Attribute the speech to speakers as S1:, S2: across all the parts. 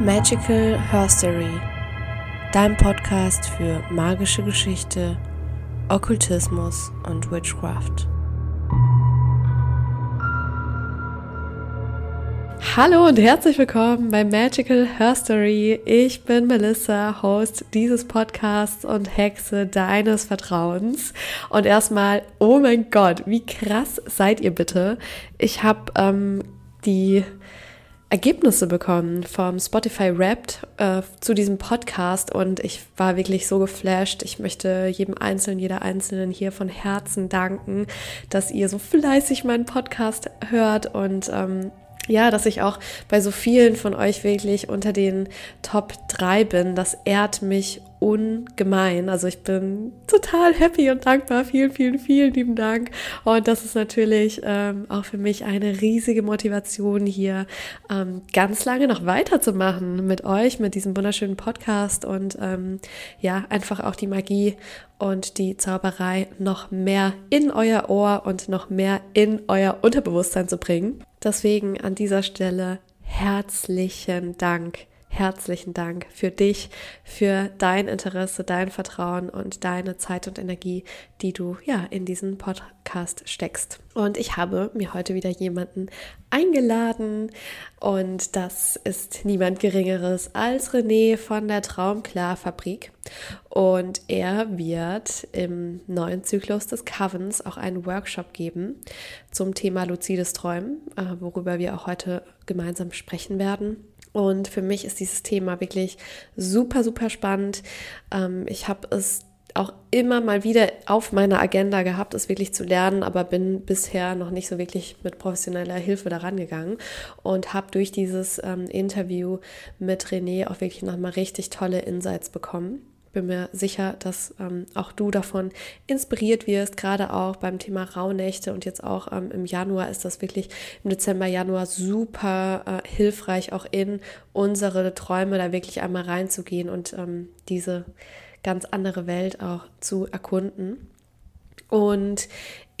S1: Magical Herstory, dein Podcast für magische Geschichte, Okkultismus und Witchcraft. Hallo und herzlich willkommen bei Magical Herstory. Ich bin Melissa, Host dieses Podcasts und Hexe deines Vertrauens. Und erstmal, oh mein Gott, wie krass seid ihr bitte? Ich habe ähm, die Ergebnisse bekommen vom Spotify Wrapped äh, zu diesem Podcast und ich war wirklich so geflasht. Ich möchte jedem Einzelnen, jeder Einzelnen hier von Herzen danken, dass ihr so fleißig meinen Podcast hört und ähm, ja, dass ich auch bei so vielen von euch wirklich unter den Top 3 bin. Das ehrt mich ungemein. Also ich bin total happy und dankbar. Vielen, vielen, vielen lieben Dank. Und das ist natürlich ähm, auch für mich eine riesige Motivation hier ähm, ganz lange noch weiterzumachen mit euch, mit diesem wunderschönen Podcast und ähm, ja, einfach auch die Magie und die Zauberei noch mehr in euer Ohr und noch mehr in euer Unterbewusstsein zu bringen. Deswegen an dieser Stelle herzlichen Dank herzlichen Dank für dich, für dein Interesse, dein Vertrauen und deine Zeit und Energie, die du ja in diesen Podcast steckst. Und ich habe mir heute wieder jemanden eingeladen und das ist niemand Geringeres als René von der Traumklar Fabrik. Und er wird im neuen Zyklus des Covens auch einen Workshop geben zum Thema luzides Träumen, äh, worüber wir auch heute gemeinsam sprechen werden. Und für mich ist dieses Thema wirklich super, super spannend. Ähm, ich habe es auch immer mal wieder auf meiner Agenda gehabt, es wirklich zu lernen, aber bin bisher noch nicht so wirklich mit professioneller Hilfe daran gegangen und habe durch dieses ähm, Interview mit René auch wirklich nochmal richtig tolle Insights bekommen bin mir sicher, dass ähm, auch du davon inspiriert wirst, gerade auch beim Thema Rauhnächte und jetzt auch ähm, im Januar ist das wirklich im Dezember, Januar super äh, hilfreich, auch in unsere Träume da wirklich einmal reinzugehen und ähm, diese ganz andere Welt auch zu erkunden. Und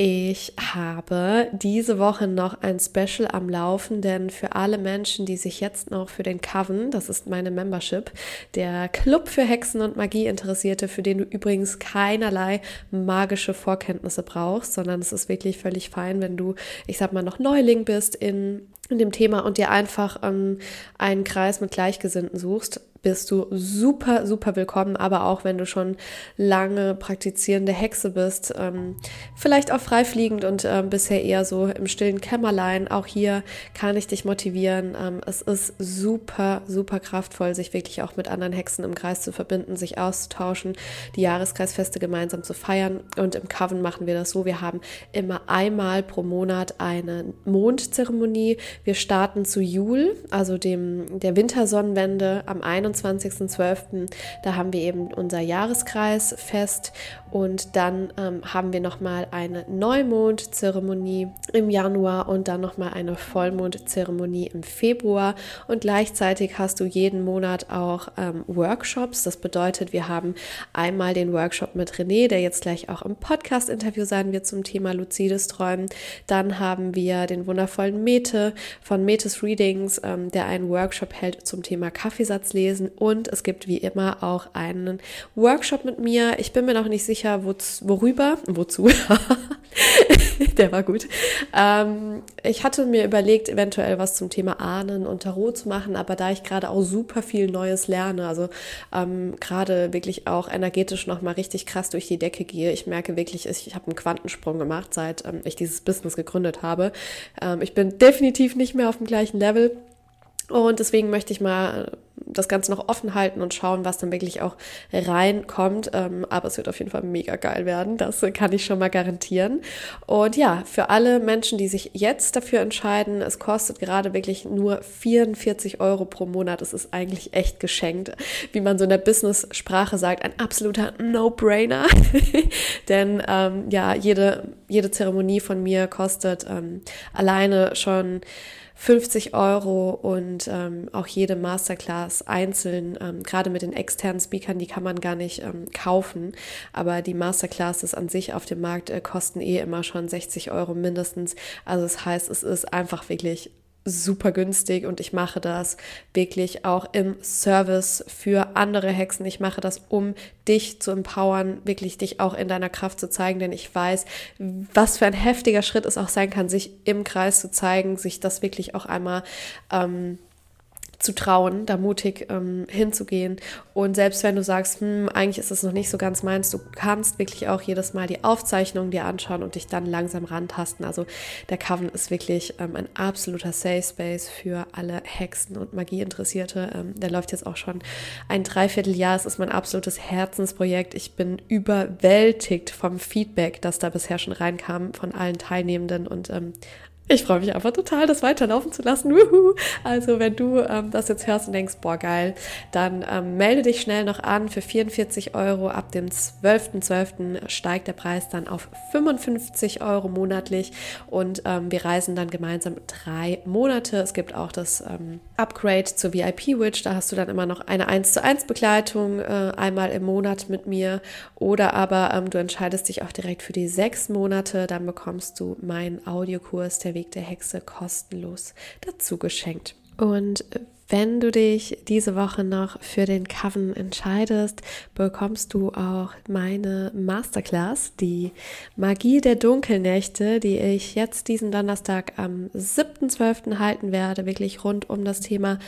S1: ich habe diese Woche noch ein Special am Laufen, denn für alle Menschen, die sich jetzt noch für den Coven, das ist meine Membership, der Club für Hexen und Magie Interessierte, für den du übrigens keinerlei magische Vorkenntnisse brauchst, sondern es ist wirklich völlig fein, wenn du, ich sag mal, noch Neuling bist in in dem Thema und dir einfach ähm, einen Kreis mit Gleichgesinnten suchst, bist du super, super willkommen. Aber auch wenn du schon lange praktizierende Hexe bist, ähm, vielleicht auch freifliegend und ähm, bisher eher so im stillen Kämmerlein, auch hier kann ich dich motivieren. Ähm, es ist super, super kraftvoll, sich wirklich auch mit anderen Hexen im Kreis zu verbinden, sich auszutauschen, die Jahreskreisfeste gemeinsam zu feiern. Und im Coven machen wir das so. Wir haben immer einmal pro Monat eine Mondzeremonie. Wir starten zu Jul, also dem, der Wintersonnenwende am 21. 21.12. Da haben wir eben unser Jahreskreisfest und dann ähm, haben wir nochmal eine Neumondzzeremonie im Januar und dann nochmal eine Vollmondzzeremonie im Februar. Und gleichzeitig hast du jeden Monat auch ähm, Workshops. Das bedeutet, wir haben einmal den Workshop mit René, der jetzt gleich auch im Podcast-Interview sein wird zum Thema luzides Träumen. Dann haben wir den wundervollen Mete von Metes Readings, ähm, der einen Workshop hält zum Thema Kaffeesatz lesen. Und es gibt wie immer auch einen Workshop mit mir. Ich bin mir noch nicht sicher, sicher, wo, worüber, wozu. Der war gut. Ähm, ich hatte mir überlegt, eventuell was zum Thema Ahnen und Tarot zu machen, aber da ich gerade auch super viel Neues lerne, also ähm, gerade wirklich auch energetisch nochmal richtig krass durch die Decke gehe, ich merke wirklich, ich, ich habe einen Quantensprung gemacht, seit ähm, ich dieses Business gegründet habe. Ähm, ich bin definitiv nicht mehr auf dem gleichen Level. Und deswegen möchte ich mal das Ganze noch offen halten und schauen, was dann wirklich auch reinkommt. Ähm, aber es wird auf jeden Fall mega geil werden. Das kann ich schon mal garantieren. Und ja, für alle Menschen, die sich jetzt dafür entscheiden, es kostet gerade wirklich nur 44 Euro pro Monat. Es ist eigentlich echt geschenkt. Wie man so in der Business-Sprache sagt, ein absoluter No-Brainer. Denn ähm, ja, jede, jede Zeremonie von mir kostet ähm, alleine schon 50 Euro und ähm, auch jede Masterclass einzeln, ähm, gerade mit den externen Speakern, die kann man gar nicht ähm, kaufen, aber die Masterclasses an sich auf dem Markt äh, kosten eh immer schon 60 Euro mindestens. Also das heißt, es ist einfach wirklich super günstig und ich mache das wirklich auch im Service für andere Hexen. Ich mache das, um dich zu empowern, wirklich dich auch in deiner Kraft zu zeigen, denn ich weiß, was für ein heftiger Schritt es auch sein kann, sich im Kreis zu zeigen, sich das wirklich auch einmal ähm, zu trauen, da mutig ähm, hinzugehen. Und selbst wenn du sagst, hm, eigentlich ist es noch nicht so ganz meins, du kannst wirklich auch jedes Mal die Aufzeichnung dir anschauen und dich dann langsam rantasten. Also der Coven ist wirklich ähm, ein absoluter Safe Space für alle Hexen und Magieinteressierte. Ähm, der läuft jetzt auch schon ein Dreivierteljahr. Es ist mein absolutes Herzensprojekt. Ich bin überwältigt vom Feedback, das da bisher schon reinkam von allen Teilnehmenden und ähm, ich freue mich einfach total, das weiterlaufen zu lassen. Wuhu. Also wenn du ähm, das jetzt hörst und denkst, boah geil, dann ähm, melde dich schnell noch an für 44 Euro. Ab dem 12.12. .12. steigt der Preis dann auf 55 Euro monatlich und ähm, wir reisen dann gemeinsam drei Monate. Es gibt auch das ähm, Upgrade zur VIP-Witch. Da hast du dann immer noch eine 1 zu 1 Begleitung äh, einmal im Monat mit mir oder aber ähm, du entscheidest dich auch direkt für die sechs Monate. Dann bekommst du meinen Audiokurs, der Weg der Hexe kostenlos dazu geschenkt. Und wenn du dich diese Woche noch für den Coven entscheidest, bekommst du auch meine Masterclass, die Magie der Dunkelnächte, die ich jetzt diesen Donnerstag am 7.12. halten werde, wirklich rund um das Thema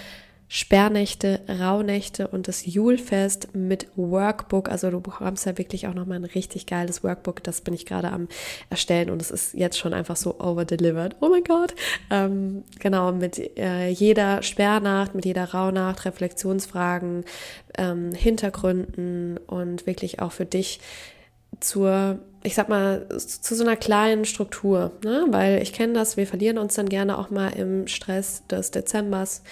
S1: Sperrnächte, Rauhnächte und das Julfest mit Workbook. Also du bekommst ja wirklich auch nochmal ein richtig geiles Workbook. Das bin ich gerade am erstellen und es ist jetzt schon einfach so overdelivered. Oh mein Gott. Ähm, genau, mit äh, jeder Sperrnacht, mit jeder Rauhnacht, Reflexionsfragen, ähm, Hintergründen und wirklich auch für dich zur, ich sag mal, zu so einer kleinen Struktur, ne? weil ich kenne das, wir verlieren uns dann gerne auch mal im Stress des Dezembers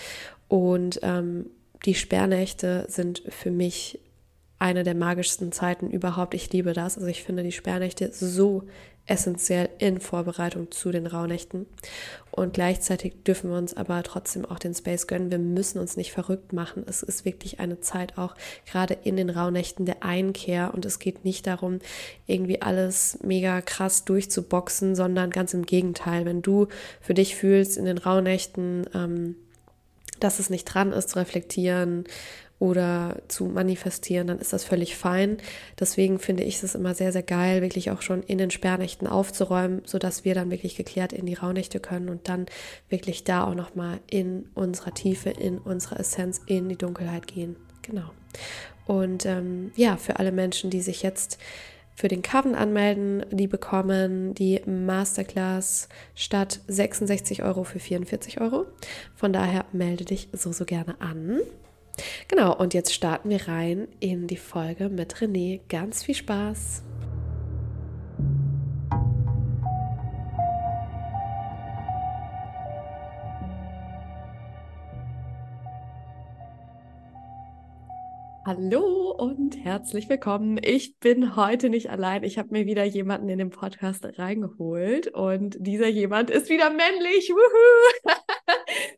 S1: und ähm, die Sperrnächte sind für mich eine der magischsten Zeiten überhaupt. Ich liebe das. Also ich finde die Sperrnächte so essentiell in Vorbereitung zu den Rauhnächten. Und gleichzeitig dürfen wir uns aber trotzdem auch den Space gönnen. Wir müssen uns nicht verrückt machen. Es ist wirklich eine Zeit auch gerade in den Rauhnächten der Einkehr. Und es geht nicht darum, irgendwie alles mega krass durchzuboxen, sondern ganz im Gegenteil. Wenn du für dich fühlst in den Rauhnächten, ähm, dass es nicht dran ist, zu reflektieren oder zu manifestieren, dann ist das völlig fein. Deswegen finde ich es immer sehr, sehr geil, wirklich auch schon in den Sperrnächten aufzuräumen, sodass wir dann wirklich geklärt in die Rauhnächte können und dann wirklich da auch nochmal in unserer Tiefe, in unserer Essenz, in die Dunkelheit gehen. Genau. Und ähm, ja, für alle Menschen, die sich jetzt für den Coven anmelden. Die bekommen die Masterclass statt 66 Euro für 44 Euro. Von daher melde dich so, so gerne an. Genau, und jetzt starten wir rein in die Folge mit René. Ganz viel Spaß! Hallo und herzlich willkommen. Ich bin heute nicht allein. Ich habe mir wieder jemanden in den Podcast reingeholt und dieser jemand ist wieder männlich. Wuhu!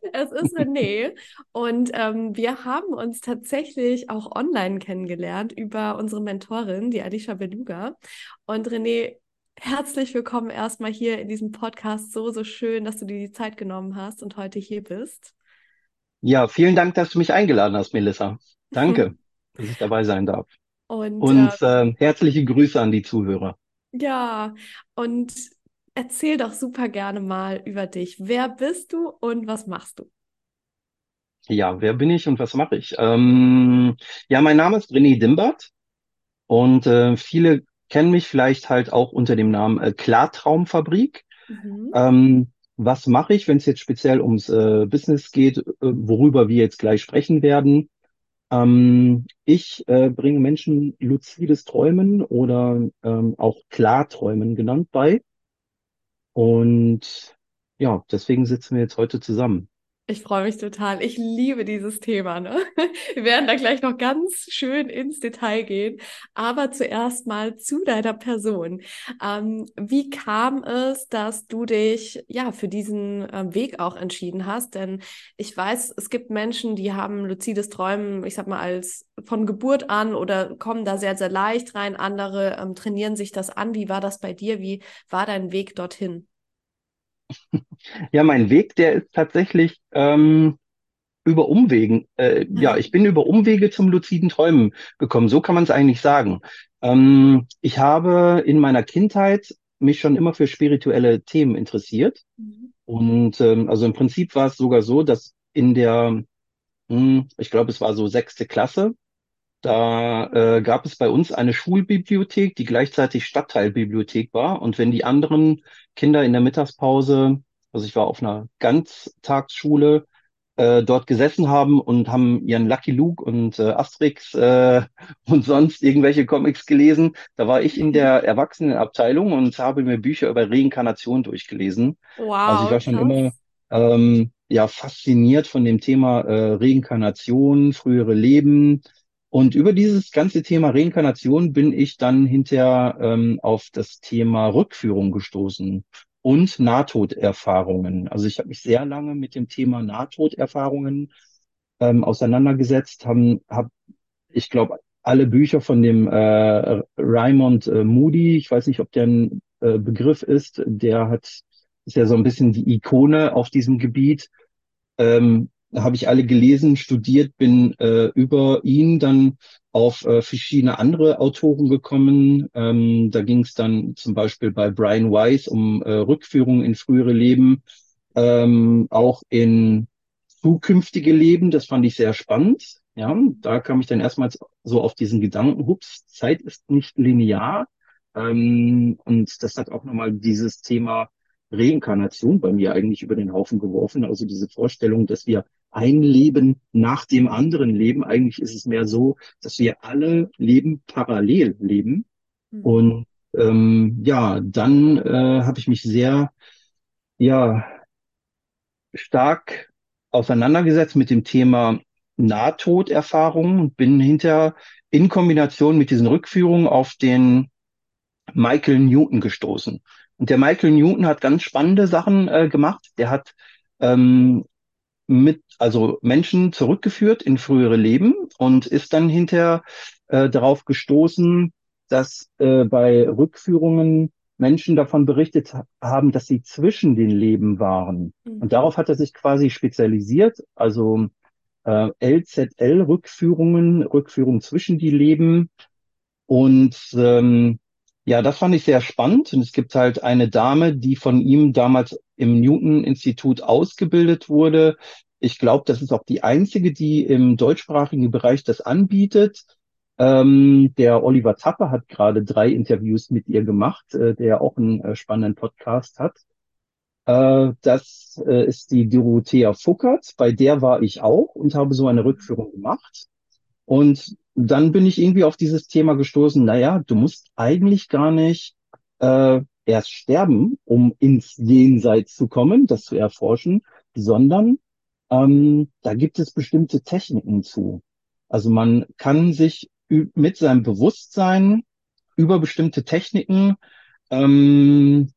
S1: es ist René und ähm, wir haben uns tatsächlich auch online kennengelernt über unsere Mentorin, die Alicia Beluga. Und René, herzlich willkommen erstmal hier in diesem Podcast. So, so schön, dass du dir die Zeit genommen hast und heute hier bist.
S2: Ja, vielen Dank, dass du mich eingeladen hast, Melissa. Danke dass ich dabei sein darf.
S1: Und,
S2: Und äh, herzliche Grüße an die Zuhörer.
S1: Ja, und erzähl doch super gerne mal über dich. Wer bist du und was machst du?
S2: Ja, wer bin ich und was mache ich? Ähm, ja, mein Name ist René Dimbert und äh, viele kennen mich vielleicht halt auch unter dem Namen äh, Klartraumfabrik. Mhm. Ähm, was mache ich, wenn es jetzt speziell ums äh, Business geht, äh, worüber wir jetzt gleich sprechen werden? Ähm, ich äh, bringe Menschen luzides Träumen oder ähm, auch Klarträumen genannt bei. Und ja, deswegen sitzen wir jetzt heute zusammen.
S1: Ich freue mich total. Ich liebe dieses Thema. Ne? Wir werden da gleich noch ganz schön ins Detail gehen. Aber zuerst mal zu deiner Person. Ähm, wie kam es, dass du dich ja für diesen äh, Weg auch entschieden hast? Denn ich weiß, es gibt Menschen, die haben luzides Träumen, ich sag mal, als von Geburt an oder kommen da sehr, sehr leicht rein. Andere ähm, trainieren sich das an. Wie war das bei dir? Wie war dein Weg dorthin?
S2: Ja, mein Weg, der ist tatsächlich ähm, über Umwegen. Äh, ja, ich bin über Umwege zum luziden Träumen gekommen. So kann man es eigentlich sagen. Ähm, ich habe in meiner Kindheit mich schon immer für spirituelle Themen interessiert.
S1: Mhm.
S2: Und ähm, also im Prinzip war es sogar so, dass in der, hm, ich glaube, es war so sechste Klasse, da äh, gab es bei uns eine Schulbibliothek, die gleichzeitig Stadtteilbibliothek war. Und wenn die anderen Kinder in der Mittagspause, also ich war auf einer Ganztagsschule, äh, dort gesessen haben und haben ihren Lucky Luke und äh, Asterix äh, und sonst irgendwelche Comics gelesen. Da war ich in der Erwachsenenabteilung und habe mir Bücher über Reinkarnation durchgelesen. Also ich
S1: Wow,
S2: war schon immer
S1: krass.
S2: ähm, ja fasziniert von dem Thema äh, Reinkarnation, frühere Leben. Und über dieses ganze Thema Reinkarnation bin ich dann hinterher ähm, auf das Thema Rückführung gestoßen und Nahtoderfahrungen. Also ich habe mich sehr lange mit dem Thema Nahtoderfahrungen ähm, auseinandergesetzt, haben, hab, ich glaube, alle Bücher von dem äh, Raymond äh, Moody, ich weiß nicht, ob der ein äh, Begriff ist, der hat, ist ja so ein bisschen die Ikone auf diesem Gebiet. Ähm, habe ich alle gelesen, studiert, bin äh, über ihn dann auf äh, verschiedene andere Autoren gekommen. Ähm, da ging es dann zum Beispiel bei Brian Weiss um äh, Rückführung in frühere Leben, ähm, auch in zukünftige Leben. Das fand ich sehr spannend. Ja, da kam ich dann erstmals so auf diesen Gedanken, hups, Zeit ist nicht linear. Ähm, und das hat auch nochmal dieses Thema Reinkarnation bei mir eigentlich über den Haufen geworfen. Also diese Vorstellung, dass wir ein Leben nach dem anderen leben. Eigentlich ist es mehr so, dass wir alle Leben parallel leben.
S1: Mhm.
S2: Und ähm, ja, dann äh, habe ich mich sehr, ja, stark auseinandergesetzt mit dem Thema Nahtoderfahrungen und bin hinter in Kombination mit diesen Rückführungen auf den Michael Newton gestoßen. Und der Michael Newton hat ganz spannende Sachen äh, gemacht. Der hat ähm, mit, also Menschen zurückgeführt in frühere Leben und ist dann hinterher äh, darauf gestoßen, dass äh, bei Rückführungen Menschen davon berichtet haben, dass sie zwischen den Leben waren. Und
S1: Mhm.
S2: darauf hat er sich quasi spezialisiert, also äh, LZL-Rückführungen, Rückführung zwischen die Leben. Und ähm, ja, das fand ich sehr spannend. Und es gibt halt eine Dame, die von ihm damals im Newton-Institut ausgebildet wurde. Ich glaube, das ist auch die einzige, die im deutschsprachigen Bereich das anbietet. Ähm, der Oliver Tappe hat gerade drei Interviews mit ihr gemacht, äh, der auch einen äh, spannenden Podcast hat. Äh, das äh, ist die Dorothea Fuckert. Bei der war ich auch und habe so eine Rückführung gemacht. Und dann bin ich irgendwie auf dieses Thema gestoßen, naja, du musst eigentlich gar nicht äh, erst sterben, um ins Jenseits zu kommen, das zu erforschen, sondern ähm, da gibt es bestimmte Techniken zu. Also man kann sich mit seinem Bewusstsein über bestimmte Techniken ähm,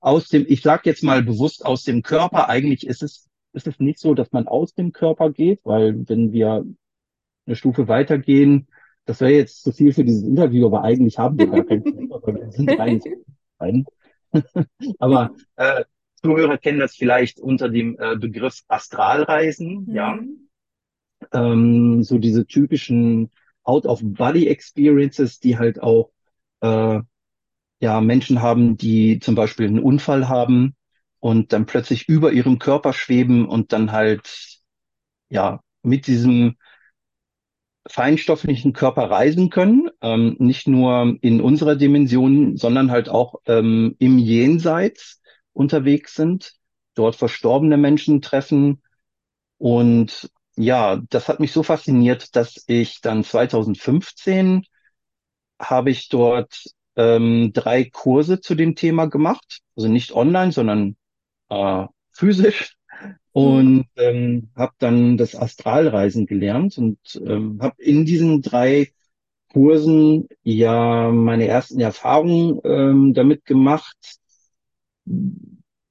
S2: aus dem, ich sage jetzt mal bewusst aus dem Körper, eigentlich ist es, ist es nicht so, dass man aus dem Körper geht, weil wenn wir eine Stufe weitergehen. Das wäre jetzt zu viel für dieses Interview, aber eigentlich haben wir gar keinen Körper, weil wir sind Bewusstsein. Aber äh, Zuhörer kennen das vielleicht unter dem äh, Begriff Astralreisen, ja.
S1: Mhm.
S2: Ähm, so diese typischen Out-of-Body-Experiences, die halt auch äh, ja Menschen haben, die zum Beispiel einen Unfall haben und dann plötzlich über ihrem Körper schweben und dann halt ja mit diesem feinstofflichen Körper reisen können, ähm, nicht nur in unserer Dimension, sondern halt auch ähm, im Jenseits unterwegs sind, dort verstorbene Menschen treffen. Und ja, das hat mich so fasziniert, dass ich dann 2015 habe ich dort ähm, drei Kurse zu dem Thema gemacht, also nicht online, sondern äh, physisch
S1: Mhm.
S2: und ähm, habe dann das Astralreisen gelernt und ähm, habe in diesen drei Kursen ja meine ersten Erfahrungen ähm, damit gemacht.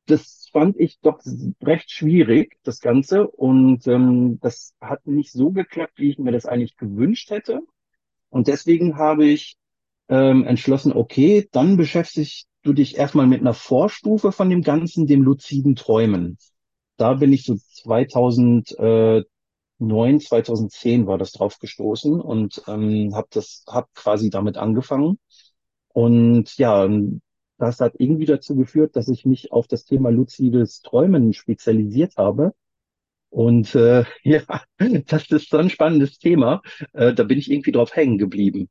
S2: Das fand ich doch recht schwierig, das Ganze. Und ähm, das hat nicht so geklappt, wie ich mir das eigentlich gewünscht hätte. Und deswegen habe ich ähm, entschlossen, okay, dann beschäftige du dich erstmal mit einer Vorstufe von dem Ganzen, dem luziden Träumen. Da bin ich so 2009, 2010 war das drauf gestoßen und ähm, habe das, hab quasi damit angefangen. Und ja, das hat irgendwie dazu geführt, dass ich mich auf das Thema luzides Träumen spezialisiert habe. Und äh, ja, das ist so ein spannendes Thema. Äh, da bin ich irgendwie drauf hängen geblieben,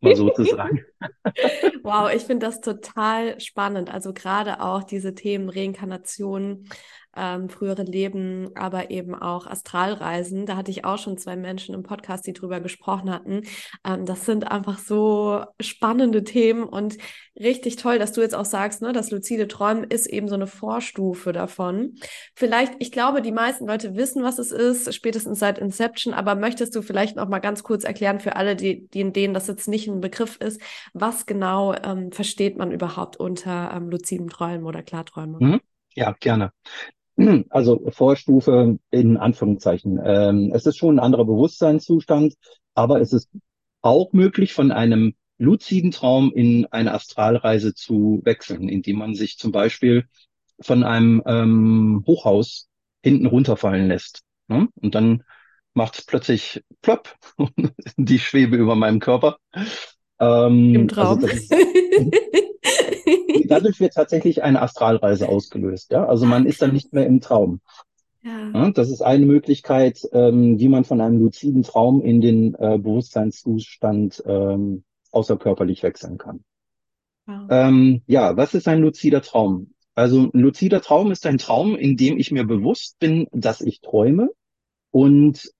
S2: mal sozusagen.
S1: wow, ich finde das total spannend. Also gerade auch diese Themen Reinkarnation, ähm, frühere Leben, aber eben auch Astralreisen. Da hatte ich auch schon zwei Menschen im Podcast, die drüber gesprochen hatten. Ähm, das sind einfach so spannende Themen und richtig toll, dass du jetzt auch sagst, ne, das luzide Träumen ist eben so eine Vorstufe davon. Vielleicht, ich glaube, die meisten Leute wissen, was es ist, spätestens seit Inception, aber möchtest du vielleicht noch mal ganz kurz erklären für alle, die, die denen das jetzt nicht ein Begriff ist, was genau ähm, versteht man überhaupt unter ähm, luzidem Träumen oder Klarträumen?
S2: Mhm. Ja, gerne. Also Vorstufe in Anführungszeichen. Ähm, es ist schon ein anderer Bewusstseinszustand, aber es ist auch möglich, von einem luziden Traum in eine Astralreise zu wechseln, indem man sich zum Beispiel von einem ähm, Hochhaus hinten runterfallen lässt. Ne? Und dann macht es plötzlich plopp, die Schwebe über meinem Körper.
S1: Ähm, Im also Traum. Also
S2: dadurch wird tatsächlich eine Astralreise ausgelöst. Ja? Also man ist dann nicht mehr im Traum. Ja. ja das ist eine Möglichkeit, ähm, wie man von einem luziden Traum in den äh, Bewusstseinszustand ähm, außerkörperlich wechseln kann. Wow. Ähm, ja, was ist ein luzider Traum? Also ein luzider Traum ist ein Traum, in dem ich mir bewusst bin, dass ich träume. Und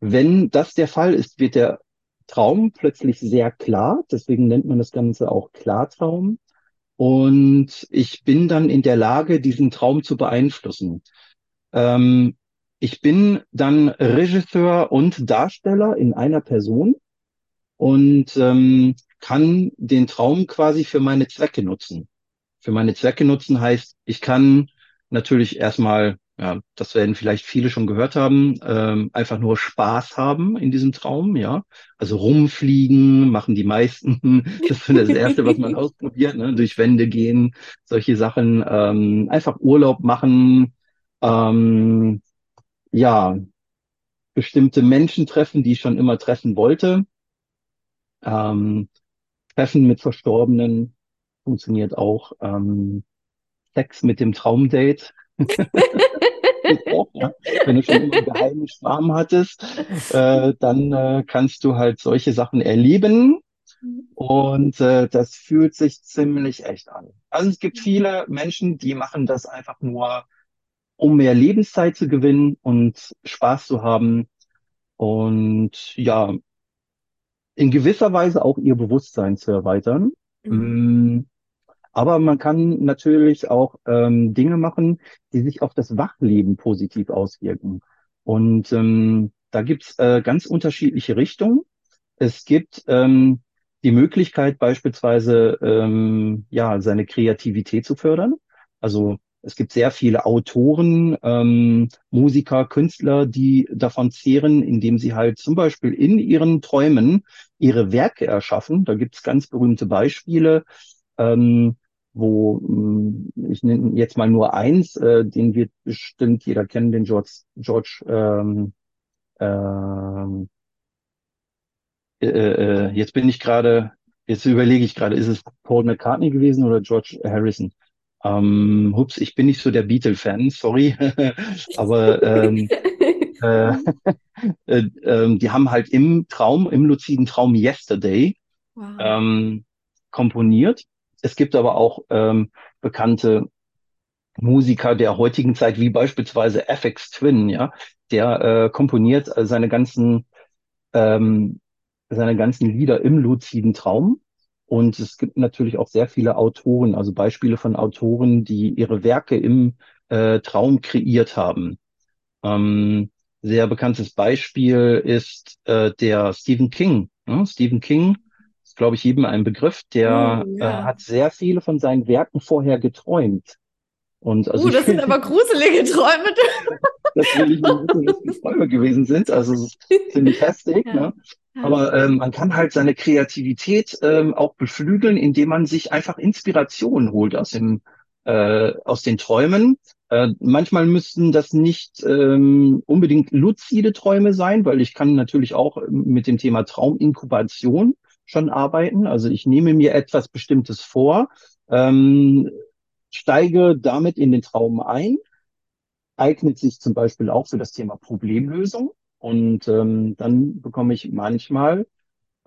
S2: wenn das der Fall ist, wird der Traum plötzlich sehr klar. Deswegen nennt man das Ganze auch Klartraum. Und ich bin dann in der Lage, diesen Traum zu beeinflussen. Ähm, ich bin dann Regisseur und Darsteller in einer Person und ähm, kann den Traum quasi für meine Zwecke nutzen. Für meine Zwecke nutzen heißt, ich kann natürlich erstmal ja, das werden vielleicht viele schon gehört haben, ähm, einfach nur Spaß haben in diesem Traum, ja. Also rumfliegen machen die meisten. Das ist das Erste, was man ausprobiert, ne? durch Wände gehen, solche Sachen. Ähm, einfach Urlaub machen, ähm, ja, bestimmte Menschen treffen, die ich schon immer treffen wollte. Ähm, Treffen mit Verstorbenen funktioniert auch. Ähm, Sex mit dem Traumdate auch, ja. Wenn du schon einen geheimen Schwarm hattest, äh, dann äh, kannst du halt solche Sachen erleben. Und äh, das fühlt sich ziemlich echt an. Also es gibt viele Menschen, die machen das einfach nur, um mehr Lebenszeit zu gewinnen und Spaß zu haben. Und ja, in gewisser Weise auch ihr Bewusstsein zu erweitern. Mhm. Aber man kann natürlich auch ähm, Dinge machen, die sich auf das Wachleben positiv auswirken. Und ähm, da gibt's äh, ganz unterschiedliche Richtungen. Es gibt ähm, die Möglichkeit beispielsweise, ähm, ja, seine Kreativität zu fördern. Also es gibt sehr viele Autoren, ähm, Musiker, Künstler, die davon zehren, indem sie halt zum Beispiel in ihren Träumen ihre Werke erschaffen. Da gibt's ganz berühmte Beispiele ähm, wo hm, ich nenne jetzt mal nur eins, äh, den wird bestimmt jeder kennen, den George, George ähm, ähm, äh, äh, jetzt bin ich gerade, jetzt überlege ich gerade, ist es Paul McCartney gewesen oder George Harrison? Ähm, hups, ich bin nicht so der Beatle-Fan, sorry, aber ähm, äh, äh, äh, die haben halt im Traum, im luziden Traum Yesterday wow. ähm, komponiert es gibt aber auch ähm, bekannte Musiker der heutigen Zeit, wie beispielsweise FX Twin, ja, der äh, komponiert äh, seine ganzen ähm, seine ganzen Lieder im luziden Traum. Und es gibt natürlich auch sehr viele Autoren, also Beispiele von Autoren, die ihre Werke im äh, Traum kreiert haben. Ähm, sehr bekanntes Beispiel ist äh, der Stephen King. Ne? Stephen King glaube ich, jedem ein Begriff, der oh, ja. äh, hat sehr viele von seinen Werken vorher geträumt.
S1: Und also uh, das sind aber gruselige Träume.
S2: das will ich nicht wissen, dass die Träume gewesen sind. Also es ist ziemlich heftig. Ja. Ne? Aber ähm, man kann halt seine Kreativität ähm, auch beflügeln, indem man sich einfach Inspiration holt aus dem äh, aus den Träumen. Äh, manchmal müssten das nicht ähm, unbedingt luzide Träume sein, weil ich kann natürlich auch mit dem Thema Trauminkubation schon arbeiten. Also ich nehme mir etwas Bestimmtes vor, ähm, steige damit in den Traum ein, eignet sich zum Beispiel auch für das Thema Problemlösung. Und ähm, dann bekomme ich manchmal,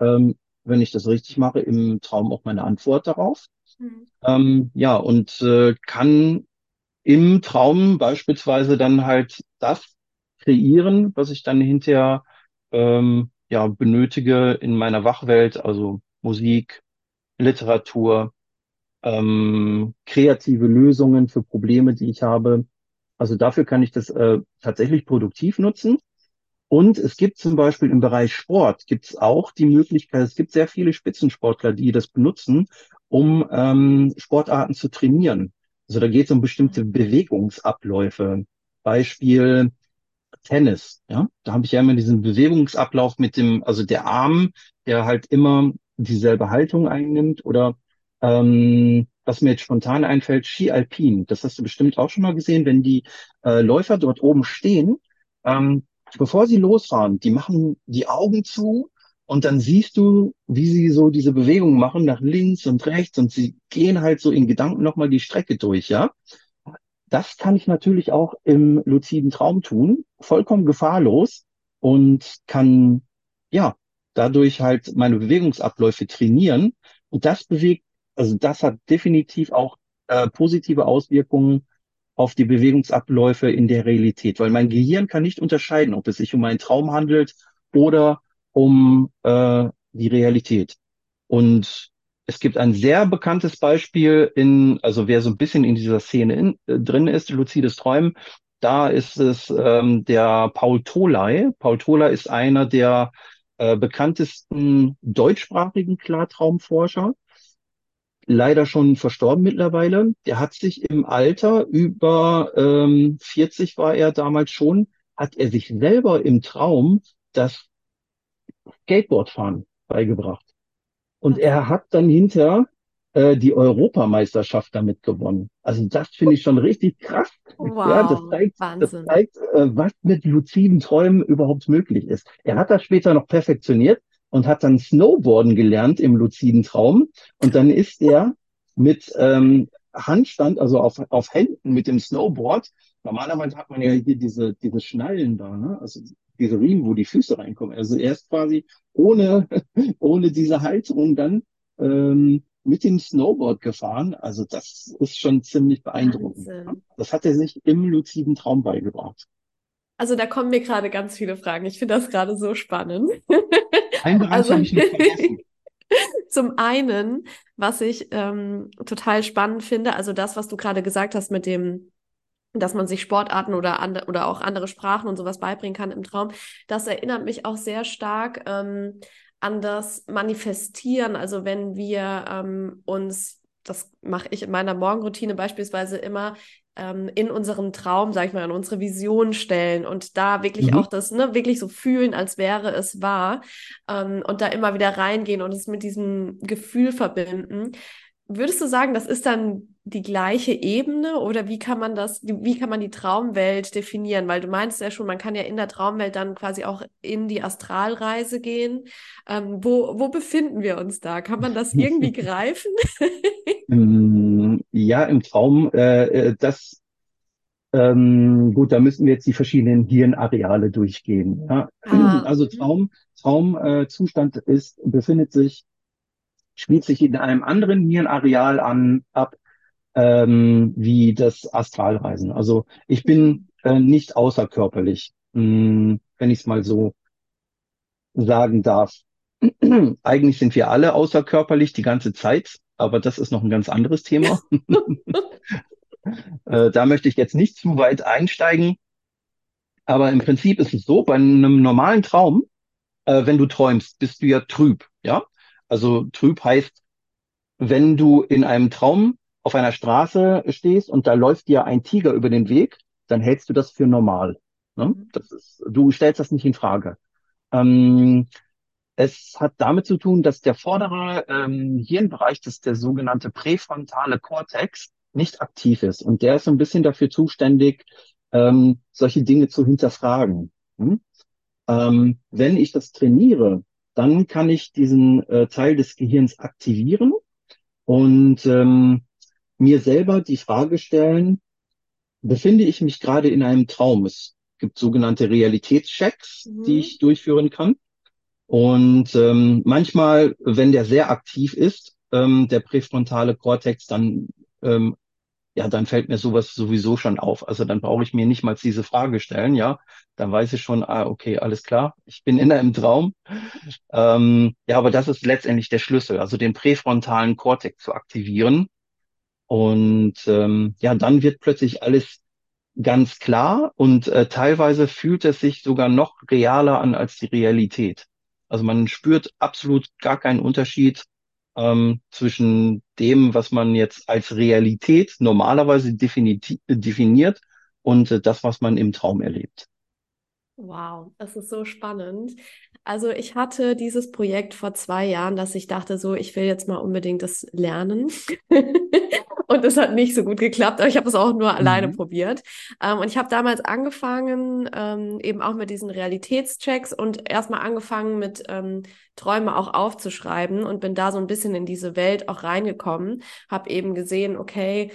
S2: ähm, wenn ich das richtig mache, im Traum auch meine Antwort darauf. Mhm. Ähm, ja, und äh, kann im Traum beispielsweise dann halt das kreieren, was ich dann hinterher ähm, ja benötige in meiner Wachwelt, also Musik, Literatur, ähm, kreative Lösungen für Probleme, die ich habe. Also dafür kann ich das äh, tatsächlich produktiv nutzen. Und es gibt zum Beispiel im Bereich Sport gibt es auch die Möglichkeit, es gibt sehr viele Spitzensportler, die das benutzen, um ähm, Sportarten zu trainieren. Also da geht es um bestimmte Bewegungsabläufe. Beispiel Tennis, ja. Da habe ich ja immer diesen Bewegungsablauf mit dem, also der Arm, der halt immer dieselbe Haltung einnimmt oder ähm, was mir jetzt spontan einfällt, Ski Alpin. Das hast du bestimmt auch schon mal gesehen, wenn die äh, Läufer dort oben stehen, ähm, bevor sie losfahren, die machen die Augen zu und dann siehst du, wie sie so diese Bewegung machen nach links und rechts und sie gehen halt so in Gedanken nochmal die Strecke durch, ja. Das kann ich natürlich auch im luziden Traum tun, vollkommen gefahrlos und kann, ja, dadurch halt meine Bewegungsabläufe trainieren. Und das bewegt, also das hat definitiv auch äh, positive Auswirkungen auf die Bewegungsabläufe in der Realität, weil mein Gehirn kann nicht unterscheiden, ob es sich um einen Traum handelt oder um äh, die Realität. Und es gibt ein sehr bekanntes Beispiel in, also wer so ein bisschen in dieser Szene in, äh, drin ist, luzides Träumen, da ist es ähm, der Paul Toley. Paul Toley ist einer der äh, bekanntesten deutschsprachigen Klartraumforscher leider schon verstorben mittlerweile. Der hat sich im Alter über ähm, 40 war er damals schon, hat er sich selber im Traum das Skateboardfahren beigebracht. Und er hat dann hinter äh, die Europameisterschaft damit gewonnen. Also das finde ich schon richtig krass.
S1: Wow, ja,
S2: das zeigt, das zeigt äh, was mit luziden Träumen überhaupt möglich ist. Er hat das später noch perfektioniert und hat dann Snowboarden gelernt im luziden Traum. Und dann ist er mit ähm, Handstand, also auf, auf Händen mit dem Snowboard. Normalerweise hat man ja hier diese, diese Schnallen da, ne? also diese Riemen, wo die Füße reinkommen. Also er ist quasi ohne, ohne diese Halterung dann ähm, mit dem Snowboard gefahren. Also das ist schon ziemlich beeindruckend. Wahnsinn. Das hat er sich im luziden Traum beigebracht.
S1: Also da kommen mir gerade ganz viele Fragen. Ich finde das gerade so spannend.
S2: Ein Bereich also, habe ich nicht vergessen.
S1: Zum einen, was ich ähm, total spannend finde, also das, was du gerade gesagt hast mit dem, dass man sich Sportarten oder, and oder auch andere Sprachen und sowas beibringen kann im Traum, das erinnert mich auch sehr stark ähm, an das Manifestieren. Also wenn wir ähm, uns das mache ich in meiner Morgenroutine beispielsweise immer, ähm, in unseren Traum, sag ich mal, in unsere Vision stellen und da wirklich mhm. auch das, ne, wirklich so fühlen, als wäre es wahr ähm, und da immer wieder reingehen und es mit diesem Gefühl verbinden. Würdest du sagen, das ist dann die gleiche Ebene oder wie kann man das, wie kann man die Traumwelt definieren? Weil du meinst ja schon, man kann ja in der Traumwelt dann quasi auch in die Astralreise gehen. Ähm, wo, wo befinden wir uns da? Kann man das irgendwie greifen?
S2: Mm, ja, im Traum, äh, äh, das, ähm, gut, da müssen wir jetzt die verschiedenen Hirnareale durchgehen. Ja? Ah. Also Traum, Traumzustand äh, ist, befindet sich, spielt sich in einem anderen Hirnareal an, ab, ähm, wie das Astralreisen. Also ich bin äh, nicht außerkörperlich, mh, mm, wenn ich es mal so sagen darf. Eigentlich sind wir alle außerkörperlich die ganze Zeit, aber das ist noch ein ganz anderes Thema. äh, da möchte ich jetzt nicht zu weit einsteigen. Aber im Prinzip ist es so, bei einem normalen Traum, äh, wenn du träumst, bist du ja trüb, ja? Also trüb heißt, wenn du in einem Traum auf einer Straße stehst und da läuft dir ein Tiger über den Weg, dann hältst du das für normal. Ne? Mhm. Das ist, du stellst das nicht in Frage. Ähm, Es hat damit zu tun, dass der vordere ähm, Hirnbereich, das ist der sogenannte präfrontale Kortex, nicht aktiv ist. Und der ist so ein bisschen dafür zuständig, ähm, solche Dinge zu hinterfragen. Hm? Ähm, wenn ich das trainiere, dann kann ich diesen äh, Teil des Gehirns aktivieren und ähm, mir selber die Frage stellen, befinde ich mich gerade in einem Traum? Es gibt sogenannte Realitätschecks, mhm. die ich durchführen kann. Und ähm, manchmal, wenn der sehr aktiv ist, ähm, der präfrontale Kortex, dann ähm, ja, dann fällt mir sowas sowieso schon auf. Also dann brauche ich mir nicht mal diese Frage stellen, ja. Dann weiß ich schon, ah, okay, alles klar, ich bin in einem Traum. Ähm, ja, aber das ist letztendlich der Schlüssel, also den präfrontalen Kortex zu aktivieren. Und ähm, ja, dann wird plötzlich alles ganz klar und äh, teilweise fühlt es sich sogar noch realer an als die Realität. Also man spürt absolut gar keinen Unterschied ähm, zwischen dem, was man jetzt als Realität normalerweise definiert und äh, das, was man im Traum erlebt.
S1: Wow, das ist so spannend. Also ich hatte dieses Projekt vor zwei Jahren, dass ich dachte, so, ich will jetzt mal unbedingt das lernen. und es hat nicht so gut geklappt, aber ich habe es auch nur mhm. alleine probiert. Ähm, und ich habe damals angefangen, ähm, eben auch mit diesen Realitätschecks und erstmal angefangen mit ähm, Träume auch aufzuschreiben und bin da so ein bisschen in diese Welt auch reingekommen. Habe eben gesehen, okay,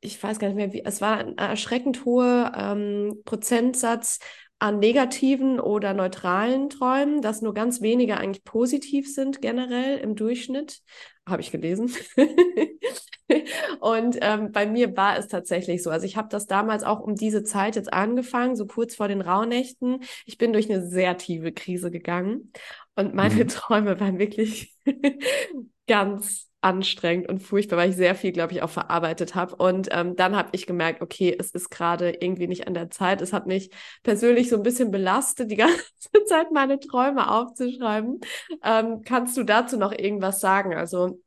S1: ich weiß gar nicht mehr, wie, es war ein erschreckend hoher ähm, Prozentsatz an negativen oder neutralen Träumen, dass nur ganz wenige eigentlich positiv sind generell im Durchschnitt, habe ich gelesen. und ähm, bei mir war es tatsächlich so. Also ich habe das damals auch um diese Zeit jetzt angefangen, so kurz vor den Rauhnächten. Ich bin durch eine sehr tiefe Krise gegangen und meine mhm. Träume waren wirklich ganz anstrengend und furchtbar, weil ich sehr viel, glaube ich, auch verarbeitet habe. Und ähm, dann habe ich gemerkt, okay, es ist gerade irgendwie nicht an der Zeit. Es hat mich persönlich so ein bisschen belastet, die ganze Zeit meine Träume aufzuschreiben. Ähm, kannst du dazu noch irgendwas sagen? Also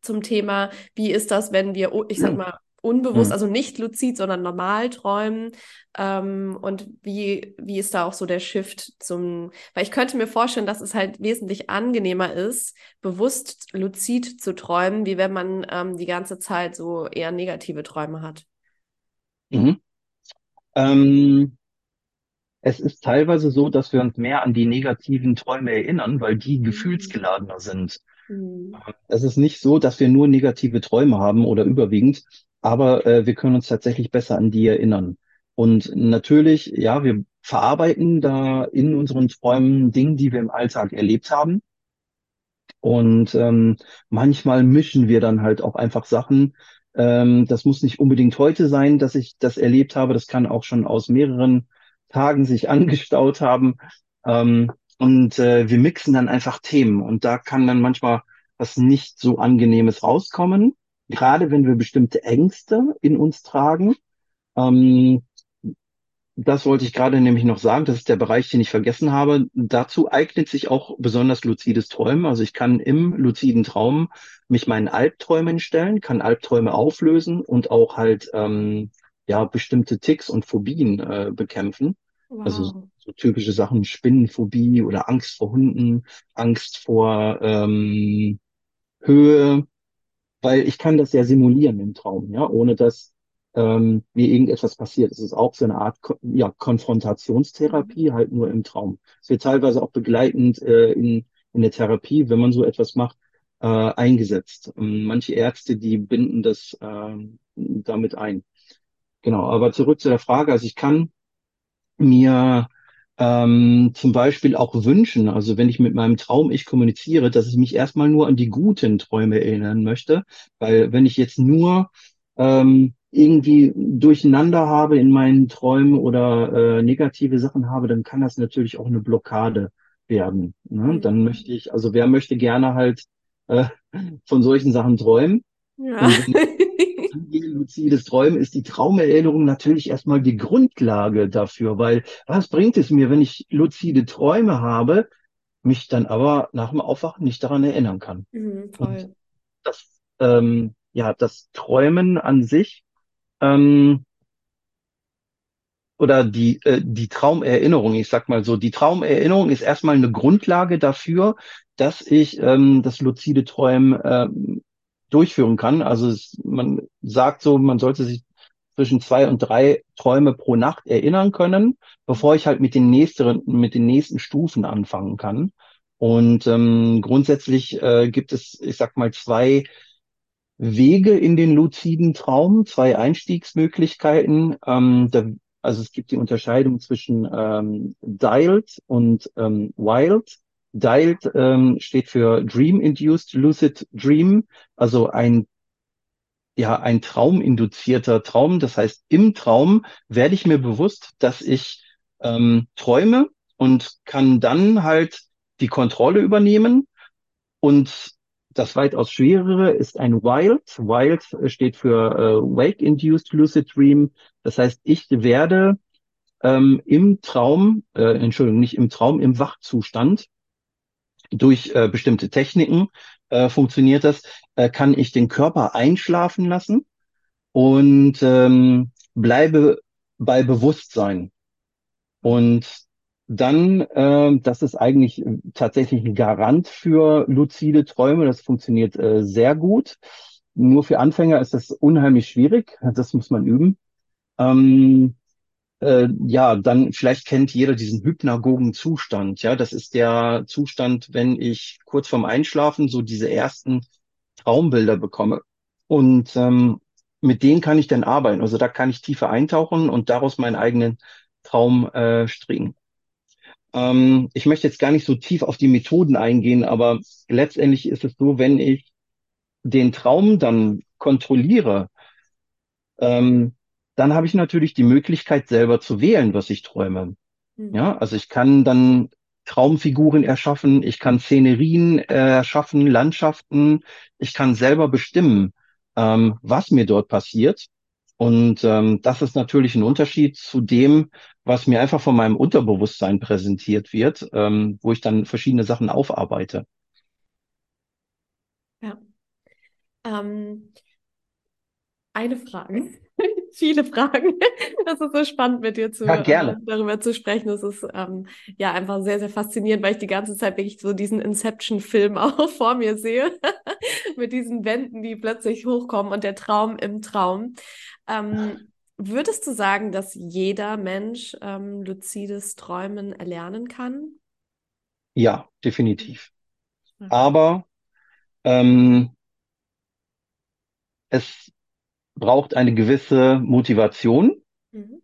S1: zum Thema, wie ist das, wenn wir, ich sag mal, unbewusst, mhm. also nicht luzid, sondern normal träumen. Ähm, und wie, wie ist da auch so der Shift zum, weil ich könnte mir vorstellen, dass es halt wesentlich angenehmer ist, bewusst luzid zu träumen, wie wenn man ähm, die ganze Zeit so eher negative Träume hat.
S2: Mhm. Ähm, es ist teilweise so, dass wir uns mehr an die negativen Träume erinnern, weil die mhm. gefühlsgeladener sind. Mhm. Es ist nicht so, dass wir nur negative Träume haben oder überwiegend, aber äh, wir können uns tatsächlich besser an die erinnern. Und natürlich, ja, wir verarbeiten da in unseren Träumen Dinge, die wir im Alltag erlebt haben. Und ähm, manchmal mischen wir dann halt auch einfach Sachen. Ähm, das muss nicht unbedingt heute sein, dass ich das erlebt habe. Das kann auch schon aus mehreren Tagen sich angestaut haben. Ähm, und äh, wir mixen dann einfach Themen. Und da kann dann manchmal was nicht so angenehmes rauskommen gerade wenn wir bestimmte Ängste in uns tragen. Ähm, das wollte ich gerade nämlich noch sagen. Das ist der Bereich, den ich vergessen habe. Dazu eignet sich auch besonders luzides Träumen. Also ich kann im luziden Traum mich meinen Albträumen stellen, kann Albträume auflösen und auch halt ähm, ja bestimmte Ticks und Phobien äh, bekämpfen. Wow. Also so typische Sachen, Spinnenphobie oder Angst vor Hunden, Angst vor ähm, Höhe, weil ich kann das ja simulieren im Traum, ja, ohne dass ähm, mir irgendetwas passiert. Es ist auch so eine Art ja, Konfrontationstherapie, halt nur im Traum. Es wird teilweise auch begleitend äh, in, in der Therapie, wenn man so etwas macht, äh, eingesetzt. Manche Ärzte, die binden das äh, damit ein. Genau, aber zurück zu der Frage. Also ich kann mir ähm, zum Beispiel auch wünschen, also wenn ich mit meinem Traum ich kommuniziere, dass ich mich erstmal nur an die guten Träume erinnern möchte, weil wenn ich jetzt nur ähm, irgendwie durcheinander habe in meinen Träumen oder äh, negative Sachen habe, dann kann das natürlich auch eine Blockade werden. Ne? Mhm. Dann möchte ich, also wer möchte gerne halt äh, von solchen Sachen träumen? Ja. luzides Träumen ist die Traumerinnerung natürlich erstmal die Grundlage dafür, weil was bringt es mir, wenn ich luzide Träume habe, mich dann aber nach dem Aufwachen nicht daran erinnern kann. Mhm, voll. das, ähm, ja, das Träumen an sich, ähm, oder die, äh, die Traumerinnerung, ich sag mal so, die Traumerinnerung ist erstmal eine Grundlage dafür, dass ich ähm, das luzide Träumen ähm, durchführen kann. Also es, man sagt so, man sollte sich zwischen zwei und drei Träume pro Nacht erinnern können, bevor ich halt mit den nächsten, mit den nächsten Stufen anfangen kann. Und ähm, grundsätzlich äh, gibt es, ich sag mal, zwei Wege in den luziden Traum, zwei Einstiegsmöglichkeiten. Ähm, da, also es gibt die Unterscheidung zwischen ähm, Dialed und ähm, Wild. Dialed ähm, steht für Dream Induced Lucid Dream, also ein ja ein trauminduzierter Traum. Das heißt, im Traum werde ich mir bewusst, dass ich ähm, träume und kann dann halt die Kontrolle übernehmen. Und das weitaus schwerere ist ein Wild. Wild steht für äh, Wake-Induced Lucid Dream. Das heißt, ich werde ähm, im Traum, äh, Entschuldigung, nicht im Traum, im Wachzustand durch äh, bestimmte Techniken äh, funktioniert das, äh, kann ich den Körper einschlafen lassen und ähm, bleibe bei Bewusstsein. Und dann, äh, das ist eigentlich tatsächlich ein Garant für luzide Träume. Das funktioniert äh, sehr gut. Nur für Anfänger ist das unheimlich schwierig. Das muss man üben. Ähm, äh, ja, dann vielleicht kennt jeder diesen hypnagogen Zustand. Ja, das ist der Zustand, wenn ich kurz vorm Einschlafen so diese ersten Traumbilder bekomme. Und ähm, mit denen kann ich dann arbeiten. Also da kann ich tiefer eintauchen und daraus meinen eigenen Traum äh, stricken. Ähm, ich möchte jetzt gar nicht so tief auf die Methoden eingehen, aber letztendlich ist es so, wenn ich den Traum dann kontrolliere, ähm, dann habe ich natürlich die Möglichkeit, selber zu wählen, was ich träume. Mhm. Ja, also ich kann dann Traumfiguren erschaffen, ich kann Szenerien äh, erschaffen, Landschaften, ich kann selber bestimmen, ähm, was mir dort passiert. Und ähm, das ist natürlich ein Unterschied zu dem, was mir einfach von meinem Unterbewusstsein präsentiert wird, ähm, wo ich dann verschiedene Sachen aufarbeite.
S1: Ja. Ähm, eine Frage viele Fragen. Das ist so spannend, mit dir zu,
S2: ja,
S1: äh, darüber zu sprechen. Das ist ähm, ja einfach sehr, sehr faszinierend, weil ich die ganze Zeit wirklich so diesen Inception-Film auch vor mir sehe. mit diesen Wänden, die plötzlich hochkommen und der Traum im Traum. Ähm, würdest du sagen, dass jeder Mensch ähm, luzides Träumen erlernen kann?
S2: Ja, definitiv. Okay. Aber ähm, es braucht eine gewisse Motivation. Mhm.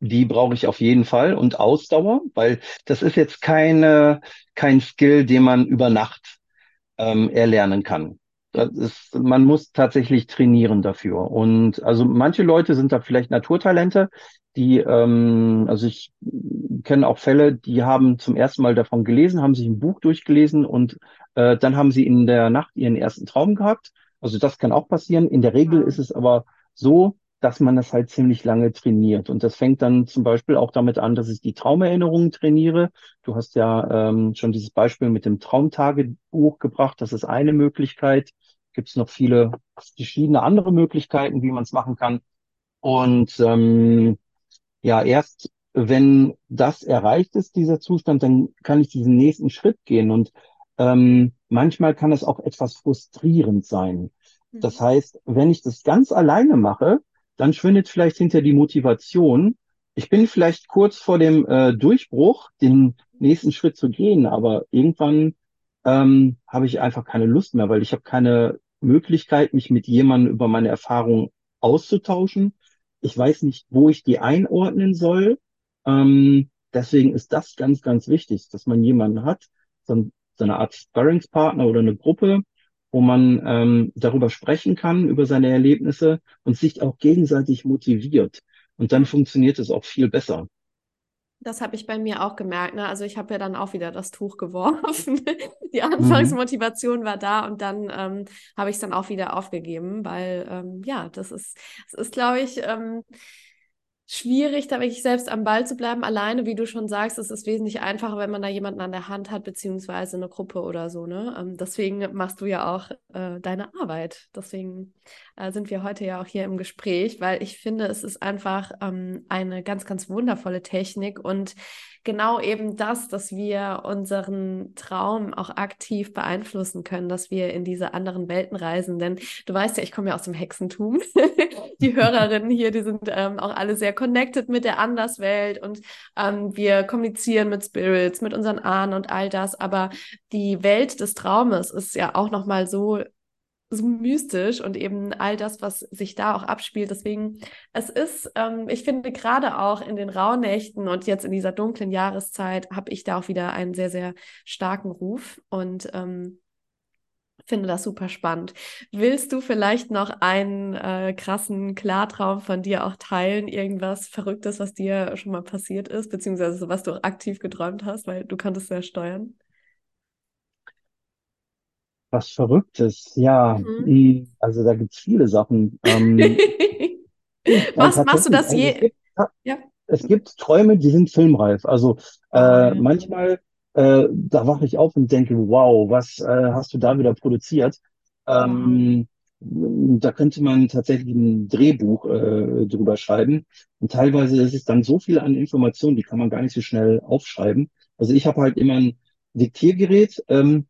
S2: Die brauche ich auf jeden Fall und Ausdauer, weil das ist jetzt keine, kein Skill, den man über Nacht ähm, erlernen kann. Das ist, man muss tatsächlich trainieren dafür. Und also manche Leute sind da vielleicht Naturtalente, die, ähm, also ich kenne auch Fälle, die haben zum ersten Mal davon gelesen, haben sich ein Buch durchgelesen und äh, dann haben sie in der Nacht ihren ersten Traum gehabt also das kann auch passieren. In der Regel ist es aber so, dass man das halt ziemlich lange trainiert. Und das fängt dann zum Beispiel auch damit an, dass ich die Traumerinnerungen trainiere. Du hast ja ähm, schon dieses Beispiel mit dem Traumtagebuch gebracht. Das ist eine Möglichkeit. Gibt es noch viele verschiedene andere Möglichkeiten, wie man es machen kann. Und ähm, ja, erst wenn das erreicht ist, dieser Zustand, dann kann ich diesen nächsten Schritt gehen. Und ähm, manchmal kann es auch etwas frustrierend sein. Das mhm. heißt, wenn ich das ganz alleine mache, dann schwindet vielleicht hinter die Motivation. Ich bin vielleicht kurz vor dem äh, Durchbruch, den nächsten Schritt zu gehen, aber irgendwann ähm, habe ich einfach keine Lust mehr, weil ich habe keine Möglichkeit, mich mit jemandem über meine Erfahrungen auszutauschen. Ich weiß nicht, wo ich die einordnen soll. Ähm, deswegen ist das ganz, ganz wichtig, dass man jemanden hat, so so eine Art Sparringspartner oder eine Gruppe, wo man ähm, darüber sprechen kann, über seine Erlebnisse und sich auch gegenseitig motiviert. Und dann funktioniert es auch viel besser.
S1: Das habe ich bei mir auch gemerkt. Ne? Also ich habe ja dann auch wieder das Tuch geworfen. Die Anfangsmotivation mhm. war da und dann ähm, habe ich es dann auch wieder aufgegeben, weil ähm, ja, das ist, das ist, glaube ich, ähm, schwierig, da wirklich selbst am Ball zu bleiben. Alleine, wie du schon sagst, es ist wesentlich einfacher, wenn man da jemanden an der Hand hat, beziehungsweise eine Gruppe oder so. Ne? Ähm, deswegen machst du ja auch äh, deine Arbeit. Deswegen äh, sind wir heute ja auch hier im Gespräch, weil ich finde, es ist einfach ähm, eine ganz, ganz wundervolle Technik und genau eben das, dass wir unseren Traum auch aktiv beeinflussen können, dass wir in diese anderen Welten reisen. Denn du weißt ja, ich komme ja aus dem Hexentum. die Hörerinnen hier, die sind ähm, auch alle sehr connected mit der Anderswelt und ähm, wir kommunizieren mit Spirits, mit unseren Ahnen und all das. Aber die Welt des Traumes ist ja auch nochmal so so mystisch und eben all das, was sich da auch abspielt. Deswegen, es ist, ähm, ich finde gerade auch in den Rauhnächten und jetzt in dieser dunklen Jahreszeit habe ich da auch wieder einen sehr, sehr starken Ruf und ähm, finde das super spannend. Willst du vielleicht noch einen äh, krassen Klartraum von dir auch teilen? Irgendwas Verrücktes, was dir schon mal passiert ist, beziehungsweise was du auch aktiv geträumt hast, weil du kanntest ja steuern?
S2: Was Verrücktes, ja.
S1: Mhm.
S2: Also da gibt's viele Sachen. Ähm, nein,
S1: Machst, du das
S2: also es
S1: je?
S2: gibt, ja, es gibt Träume, die sind filmreif. Also
S1: Oh,
S2: äh,
S1: ja.
S2: manchmal, äh, da wache ich auf und denke, wow, was äh, hast du da wieder produziert? Ähm, da könnte man tatsächlich ein Drehbuch äh, drüber schreiben. Und teilweise ist es dann so viel an Informationen, die kann man gar nicht so schnell aufschreiben. Also ich habe halt immer ein Diktiergerät. Ähm,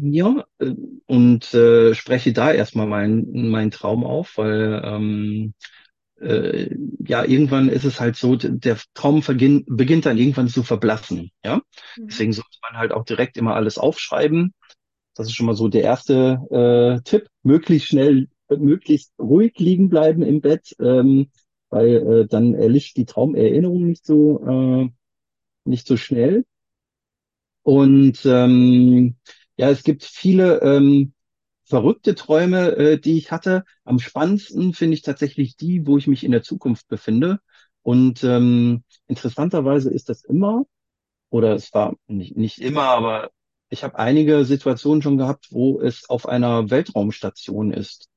S2: ja, äh, und äh, spreche da erstmal meinen meinen Traum auf, weil ähm, äh, ja, irgendwann ist es halt so, der Traum beginn, beginnt dann irgendwann zu verblassen. Ja,
S1: Mhm.
S2: deswegen sollte man halt auch direkt immer alles aufschreiben. Das ist schon mal so der erste äh, Tipp. Möglichst schnell, möglichst ruhig liegen bleiben im Bett, ähm, weil äh, dann erlischt die Traumerinnerung nicht so äh, nicht so schnell. Und ähm, ja, es gibt viele ähm, verrückte Träume, äh, die ich hatte. Am spannendsten finde ich tatsächlich die, wo ich mich in der Zukunft befinde. Und ähm, interessanterweise ist das immer, oder es war nicht, nicht immer, aber ich habe einige Situationen schon gehabt, wo es auf einer Weltraumstation ist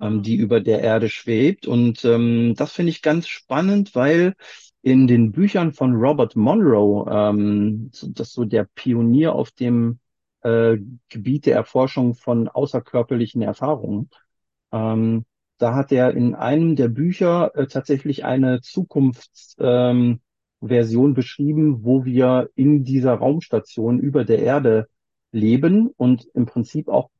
S2: ähm, die über der Erde schwebt. Und ähm, das finde ich ganz spannend, weil in den Büchern von Robert Monroe, ähm, das ist so der Pionier auf dem äh, Gebiet der Erforschung von außerkörperlichen Erfahrungen, ähm, da hat er in einem der Bücher äh, tatsächlich eine Zukunftsversion ähm, beschrieben, wo wir in dieser Raumstation über der Erde leben und im Prinzip auch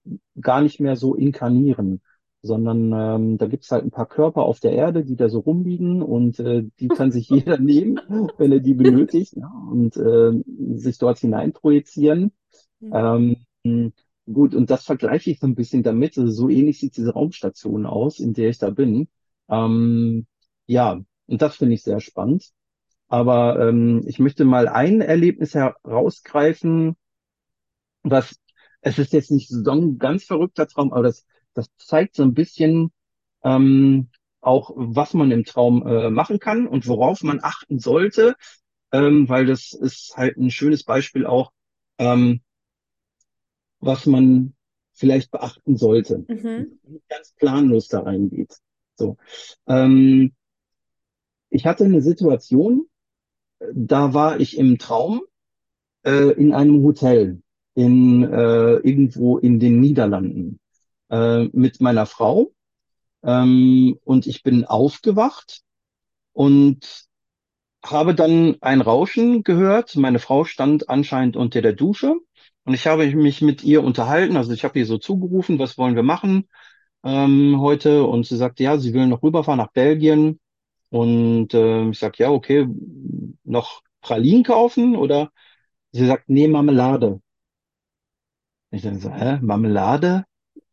S2: gar nicht mehr so inkarnieren, sondern ähm, da gibt's halt ein paar Körper auf der Erde, die da so rumliegen und äh, die kann sich jeder nehmen, wenn er die benötigt, ja, und äh, sich dort hinein projizieren.
S1: Mhm.
S2: Ähm, gut, und das vergleiche ich so ein bisschen damit. Also so ähnlich sieht diese Raumstation aus, in der ich da bin. Ähm, ja, und das finde ich sehr spannend. Aber ähm, ich möchte mal ein Erlebnis herausgreifen, was, es ist jetzt nicht so ein ganz verrückter Traum, aber das, das zeigt so ein bisschen ähm, auch, was man im Traum äh, machen kann und worauf man achten sollte, ähm, weil das ist halt ein schönes Beispiel auch, ähm, was man vielleicht beachten sollte.
S1: Mhm.
S2: ganz planlos da reingeht. So. Ähm, ich hatte eine Situation, da war ich im Traum äh, in einem Hotel in äh, irgendwo in den Niederlanden äh, mit meiner Frau ähm, und ich bin aufgewacht und habe dann ein Rauschen gehört. Meine Frau stand anscheinend unter der Dusche und ich habe mich mit ihr unterhalten. Also ich habe ihr so zugerufen, was wollen wir machen ähm, heute? Und sie sagte, ja, sie will noch rüberfahren nach Belgien. Und ähm, ich sag, ja, okay, noch Pralinen kaufen oder sie sagt, nee, Marmelade. Ich dann so, hä, Marmelade?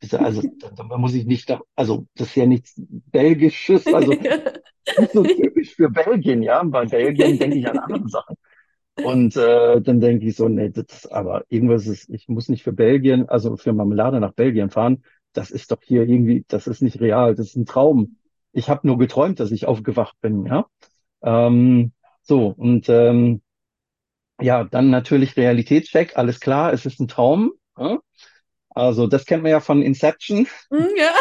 S2: Ich so, also da, muss ich nicht, also das ist ja nichts Belgisches, also nicht so typisch für Belgien, ja. Bei Belgien denke ich an andere Sachen. Und äh, dann denke ich so, nee, das, aber irgendwas ist, ich muss nicht für Belgien, also für Marmelade nach Belgien fahren. Das ist doch hier irgendwie, das ist nicht real, das ist ein Traum. Ich habe nur geträumt, dass ich aufgewacht bin, ja. Ähm, so, und ähm, ja, dann natürlich Realitätscheck, alles klar, es ist ein Traum. Ja? Also das kennt man ja von Inception.
S1: Mm, Ja.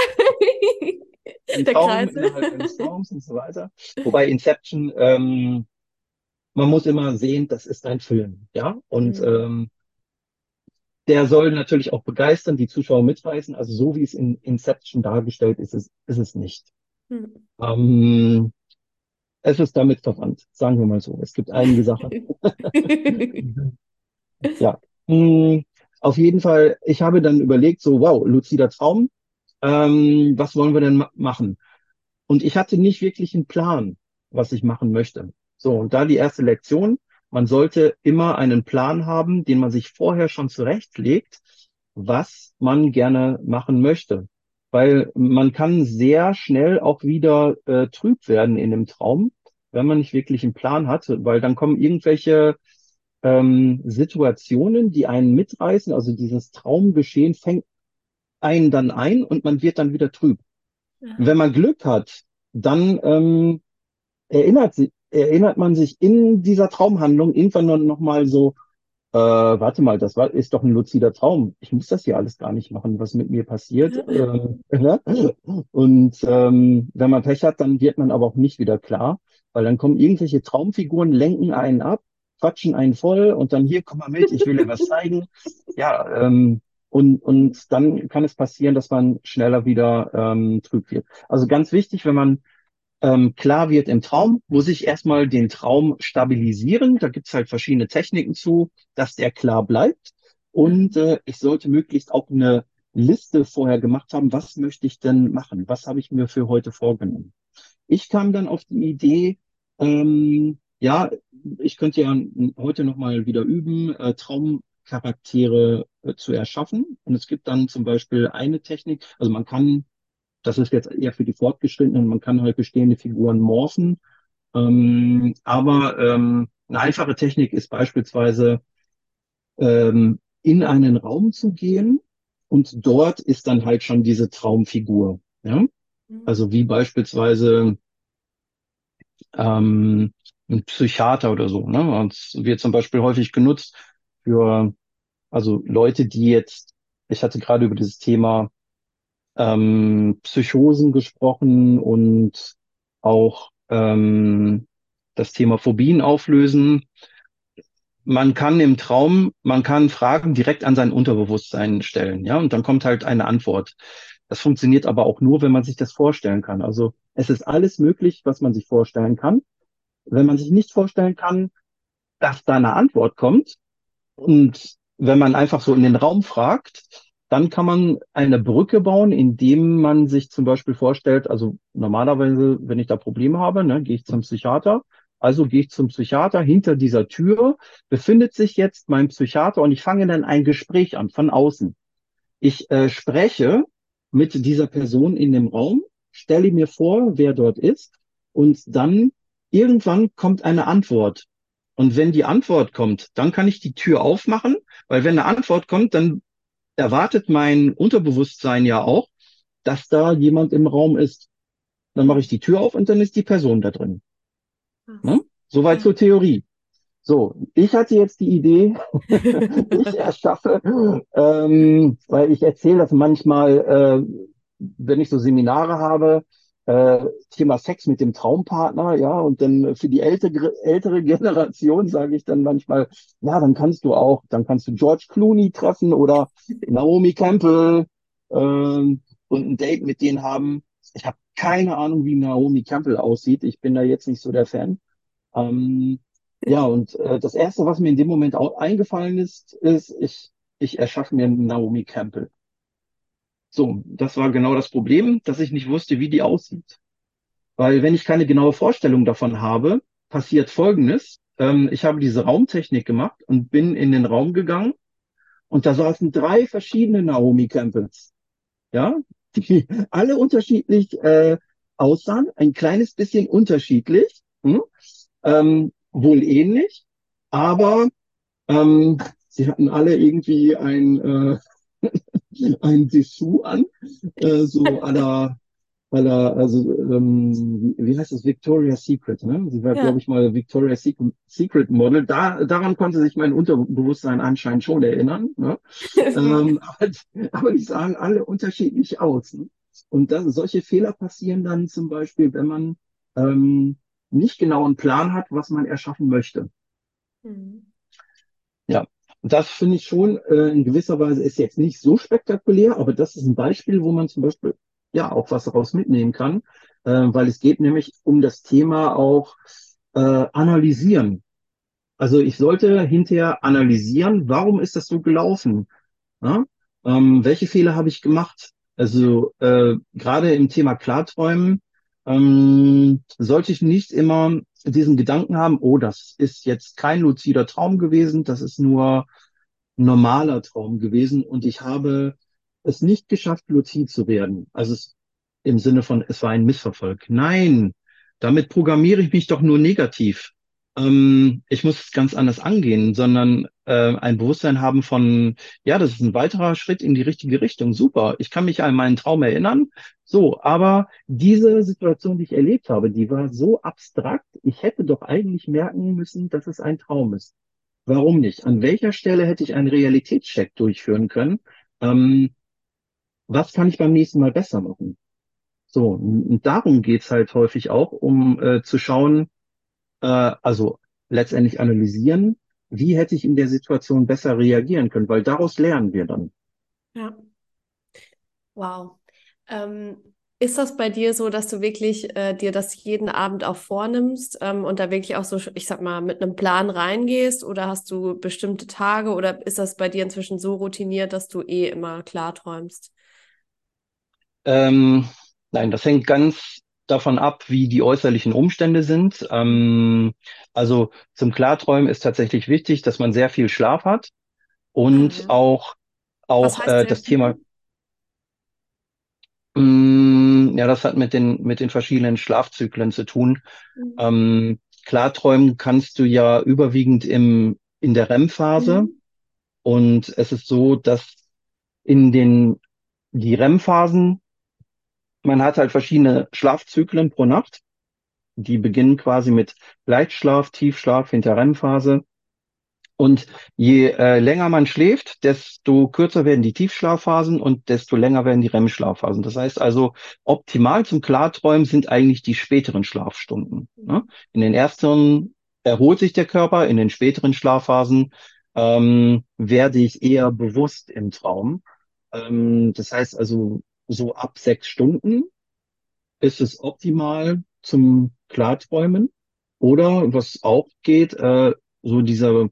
S2: ein Traum innerhalb eines Traums und so weiter. Wobei Inception, ähm, man muss immer sehen, das ist ein Film, ja. Und mhm. ähm, der soll natürlich auch begeistern, die Zuschauer mitreißen. Also so wie es in Inception dargestellt ist, ist, ist es nicht. Mhm. Ähm, es ist damit verwandt, sagen wir mal so. Es gibt einige Sachen. ja. Hm, auf jeden Fall, ich habe dann überlegt, so, wow, luzider Traum, ähm, was wollen wir denn ma machen? Und ich hatte nicht wirklich einen Plan, was ich machen möchte. So, und da die erste Lektion, man sollte immer einen Plan haben, den man sich vorher schon zurechtlegt, was man gerne machen möchte. Weil man kann sehr schnell auch wieder äh, trüb werden in dem Traum, wenn man nicht wirklich einen Plan hat, weil dann kommen irgendwelche ähm, Situationen, die einen mitreißen, also dieses Traumgeschehen fängt einen dann ein und man wird dann wieder trüb. Ja. Wenn man Glück hat, dann ähm, erinnert, erinnert man sich in dieser Traumhandlung irgendwann noch, mal so, äh, warte mal, das war, ist doch ein luzider Traum. Ich muss das hier alles gar nicht machen, was mit mir passiert. äh, und ähm, wenn man Pech hat, dann wird man aber auch nicht wieder klar, weil dann kommen irgendwelche Traumfiguren, lenken einen ab, quatschen einen voll und dann hier, komm mal mit, ich will dir was zeigen. Ja, ähm, und, und dann kann es passieren, dass man schneller wieder ähm, trüb wird. Also ganz wichtig, wenn man ähm, klar wird im Traum, muss ich erstmal den Traum stabilisieren. Da gibt's halt verschiedene Techniken zu, dass der klar bleibt. Und äh, ich sollte möglichst auch eine Liste vorher gemacht haben, was möchte ich denn machen? Was habe ich mir für heute vorgenommen? Ich kam dann auf die Idee, ähm, ja, ich könnte ja heute nochmal wieder üben, äh, Traumcharaktere äh, zu erschaffen. Und es gibt dann zum Beispiel eine Technik, also man kann, das ist jetzt eher für die Fortgeschrittenen, man kann halt bestehende Figuren morphen. Ähm, aber ähm, eine einfache Technik ist beispielsweise ähm, in einen Raum zu gehen und dort ist dann halt schon diese Traumfigur. Ja? Mhm. Also wie beispielsweise ähm, ein Psychiater oder so. Ne? Und wird zum Beispiel häufig genutzt für also Leute, die jetzt, ich hatte gerade über dieses Thema ähm, Psychosen gesprochen und auch ähm, das Thema Phobien auflösen. Man kann im Traum, man kann Fragen direkt an sein Unterbewusstsein stellen, ja, und dann kommt halt eine Antwort. Das funktioniert aber auch nur, wenn man sich das vorstellen kann. Also es ist alles möglich, was man sich vorstellen kann wenn man sich nicht vorstellen kann, dass da eine Antwort kommt und wenn man einfach so in den Raum fragt, dann kann man eine Brücke bauen, indem man sich zum Beispiel vorstellt, also normalerweise, wenn ich da Probleme habe, ne, gehe ich zum Psychiater. Also gehe ich zum Psychiater. Hinter dieser Tür befindet sich jetzt mein Psychiater und ich fange dann ein Gespräch an von außen. Ich äh, spreche mit dieser Person in dem Raum, stelle mir vor, wer dort ist und dann irgendwann kommt eine Antwort. Und wenn die Antwort kommt, dann kann ich die Tür aufmachen, weil wenn eine Antwort kommt, dann erwartet mein Unterbewusstsein ja auch, dass da jemand im Raum ist. Dann mache ich die Tür auf und dann ist die Person da drin. Ne? Soweit zur Theorie. So, ich hatte jetzt die Idee, ich erschaffe, ähm, weil ich erzähle das manchmal, äh, wenn ich so Seminare habe, äh, Thema Sex mit dem Traumpartner, ja, und dann für die ältere, ältere Generation sage ich dann manchmal, ja, dann kannst du auch, dann kannst du George Clooney treffen oder Naomi Campbell ähm, und ein Date mit denen haben. Ich habe keine Ahnung, wie Naomi Campbell aussieht. Ich bin da jetzt nicht so der Fan. Ähm, ja, und äh, das Erste, was mir in dem Moment auch eingefallen ist, ist, ich, ich erschaffe mir Naomi Campbell. So, das war genau das Problem, dass ich nicht wusste, wie die aussieht. Weil wenn ich keine genaue Vorstellung davon habe, passiert Folgendes. Ähm, ich habe diese Raumtechnik gemacht und bin in den Raum gegangen und da saßen drei verschiedene Naomi Campbells. Ja, die alle unterschiedlich äh, aussahen, ein kleines bisschen unterschiedlich, hm? ähm, wohl ähnlich, aber ähm, sie hatten alle irgendwie ein äh, ein Dessous an, äh, so à la also ähm, wie heißt das, Victoria's Secret, ne? Sie war, ja. glaube ich, mal Victoria's Secret Model. Da, daran konnte sich mein Unterbewusstsein anscheinend schon erinnern. Ne? ähm, aber, aber die sahen alle unterschiedlich aus. Ne? Und das, solche Fehler passieren dann zum Beispiel, wenn man ähm, nicht genau einen Plan hat, was man erschaffen möchte. Mhm. Ja, das finde ich schon äh, in gewisser Weise ist jetzt nicht so spektakulär, aber das ist ein Beispiel, wo man zum Beispiel ja auch was daraus mitnehmen kann, äh, weil es geht nämlich um das Thema auch äh, analysieren. Also ich sollte hinterher analysieren, warum ist das so gelaufen? Ja? Ähm, welche Fehler habe ich gemacht? Also äh, gerade im Thema Klarträumen ähm, sollte ich nicht immer diesen Gedanken haben, oh, das ist jetzt kein luzider Traum gewesen, das ist nur normaler Traum gewesen und ich habe es nicht geschafft, luzid zu werden. Also es, im Sinne von, es war ein Missverfolg. Nein, damit programmiere ich mich doch nur negativ ähm, ich muss es ganz anders angehen, sondern äh, ein Bewusstsein haben von, ja, das ist ein weiterer Schritt in die richtige Richtung. Super. Ich kann mich an meinen Traum erinnern. So, aber diese Situation, die ich erlebt habe, die war so abstrakt. Ich hätte doch eigentlich merken müssen, dass es ein Traum ist. Warum nicht? An welcher Stelle hätte ich einen Realitätscheck durchführen können? Ähm, was kann ich beim nächsten Mal besser machen? So, und darum geht's halt häufig auch, um äh, zu schauen, äh, also letztendlich analysieren, wie hätte ich in der Situation besser reagieren können, weil daraus lernen wir dann.
S1: Ja. Wow. Ähm, ist das bei dir so, dass du wirklich äh, dir das jeden Abend auch vornimmst ähm, und da wirklich auch so, ich sag mal, mit einem Plan reingehst oder hast du bestimmte Tage oder ist das bei dir inzwischen so routiniert, dass du eh immer klar träumst?
S2: Ähm, nein, das hängt ganz davon ab, wie die äußerlichen Umstände sind. Ähm, also zum Klarträumen ist tatsächlich wichtig, dass man sehr viel Schlaf hat und mhm. auch, auch äh, das Thema. Mh, mm, ja, das hat mit den, mit den verschiedenen Schlafzyklen zu tun. Mhm. Ähm, Klarträumen kannst du ja überwiegend im, in der REM-Phase. Mhm. Und es ist so, dass in den, die REM-Phasen man hat halt verschiedene Schlafzyklen pro Nacht. Die beginnen quasi mit Leichtschlaf, Tiefschlaf, hinter REM-Phase. Und je äh, länger man schläft, desto kürzer werden die Tiefschlafphasen und desto länger werden die REM-Schlafphasen. Das heißt also, optimal zum Klarträumen sind eigentlich die späteren Schlafstunden. Ne? In den ersten erholt sich der Körper, in den späteren Schlafphasen ähm, werde ich eher bewusst im Traum. Ähm, das heißt also, so ab sechs Stunden ist es optimal zum Klarträumen. Oder was auch geht, äh, so dieser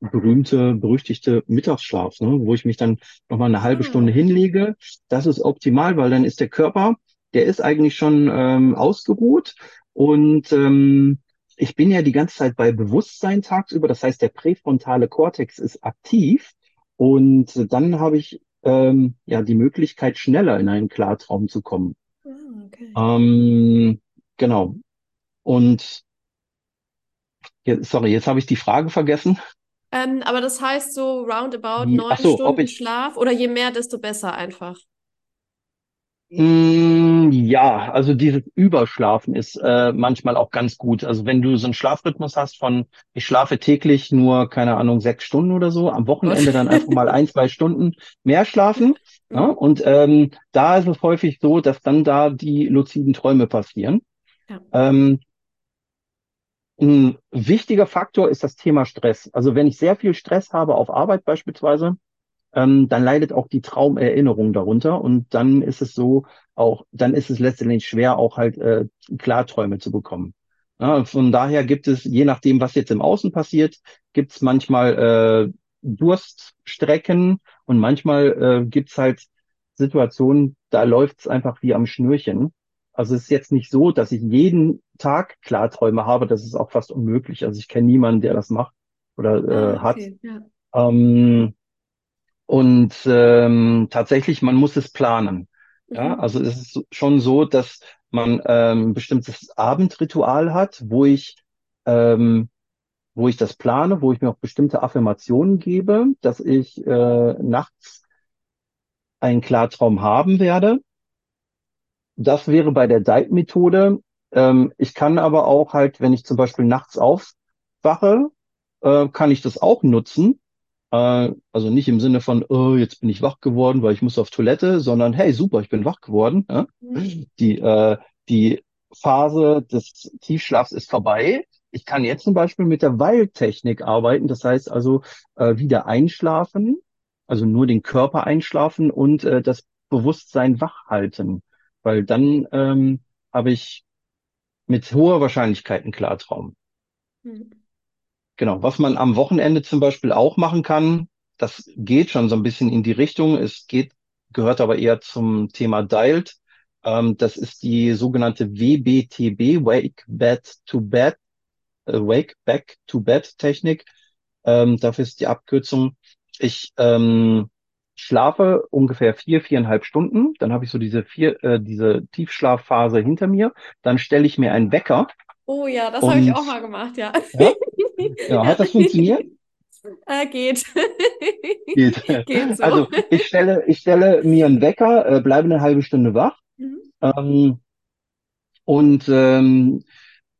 S2: berühmte, berüchtigte Mittagsschlaf, ne, wo ich mich dann nochmal eine halbe ah. Stunde hinlege. Das ist optimal, weil dann ist der Körper, der ist eigentlich schon ähm, ausgeruht und ähm, ich bin ja die ganze Zeit bei Bewusstsein tagsüber, das heißt, der präfrontale Kortex ist aktiv und dann habe ich ähm, ja die Möglichkeit, schneller in einen Klartraum zu kommen. Ah, okay. Ähm, genau. Und jetzt, sorry, jetzt habe ich die Frage vergessen.
S1: Ähm, aber das heißt so roundabout neun so, Stunden ich, Schlaf oder je mehr, desto besser einfach.
S2: Mm, ja, also dieses Überschlafen ist äh, manchmal auch ganz gut. Also wenn du so einen Schlafrhythmus hast von, ich schlafe täglich nur, keine Ahnung, sechs Stunden oder so, am Wochenende dann einfach mal ein, zwei Stunden mehr schlafen. Ja, und ähm, da ist es häufig so, dass dann da die luziden Träume passieren. Ja. Ähm, ein wichtiger Faktor ist das Thema Stress. Also wenn ich sehr viel Stress habe auf Arbeit beispielsweise, ähm, dann leidet auch die Traumerinnerung darunter und dann ist es so auch, dann ist es letztendlich schwer, auch halt äh, Klarträume zu bekommen. Ja, von daher gibt es, je nachdem, was jetzt im Außen passiert, gibt es manchmal äh, Durststrecken und manchmal äh, gibt es halt Situationen, da läuft es einfach wie am Schnürchen. Also es ist jetzt nicht so, dass ich jeden Tag Klarträume habe, das ist auch fast unmöglich. Also ich kenne niemanden, der das macht oder äh, ah, okay, hat. Ja. Ähm, und ähm, tatsächlich, man muss es planen. Ja, mhm. also es ist schon so, dass man ähm, ein bestimmtes Abendritual hat, wo ich ähm, wo ich das plane, wo ich mir auch bestimmte Affirmationen gebe, dass ich äh, nachts einen Klartraum haben werde. Das wäre bei der Dive-Methode. Ähm, ich kann aber auch halt, wenn ich zum Beispiel nachts aufwache, äh, kann ich das auch nutzen, also nicht im Sinne von, oh, jetzt bin ich wach geworden, weil ich muss auf Toilette, sondern hey, super, ich bin wach geworden. Ja?
S1: Mhm.
S2: Die, äh, die Phase des Tiefschlafs ist vorbei. Ich kann jetzt zum Beispiel mit der Weil-Technik arbeiten. Das heißt also äh, wieder einschlafen, also nur den Körper einschlafen und äh, das Bewusstsein wach halten. Weil dann ähm, habe ich mit hoher Wahrscheinlichkeit einen Klartraum.
S1: Mhm.
S2: Genau, was man am Wochenende zum Beispiel auch machen kann, das geht schon so ein bisschen in die Richtung. Es geht, gehört aber eher zum Thema Dialed. Ähm, das ist die sogenannte WBTB, Wake Bed to Bed, äh, Wake Back to Bed Technik. Ähm, dafür ist die Abkürzung. Ich ähm, schlafe ungefähr vier, viereinhalb Stunden. Dann habe ich so diese vier, äh, diese Tiefschlafphase hinter mir. Dann stelle ich mir einen Wecker.
S1: Oh ja, das habe ich auch mal gemacht, ja.
S2: ja, ja, hat das funktioniert?
S1: Äh, geht.
S2: Geht.
S1: Geht so.
S2: Also ich stelle, ich stelle mir einen Wecker, äh, bleibe eine halbe Stunde wach
S1: Mhm.
S2: ähm, und ähm,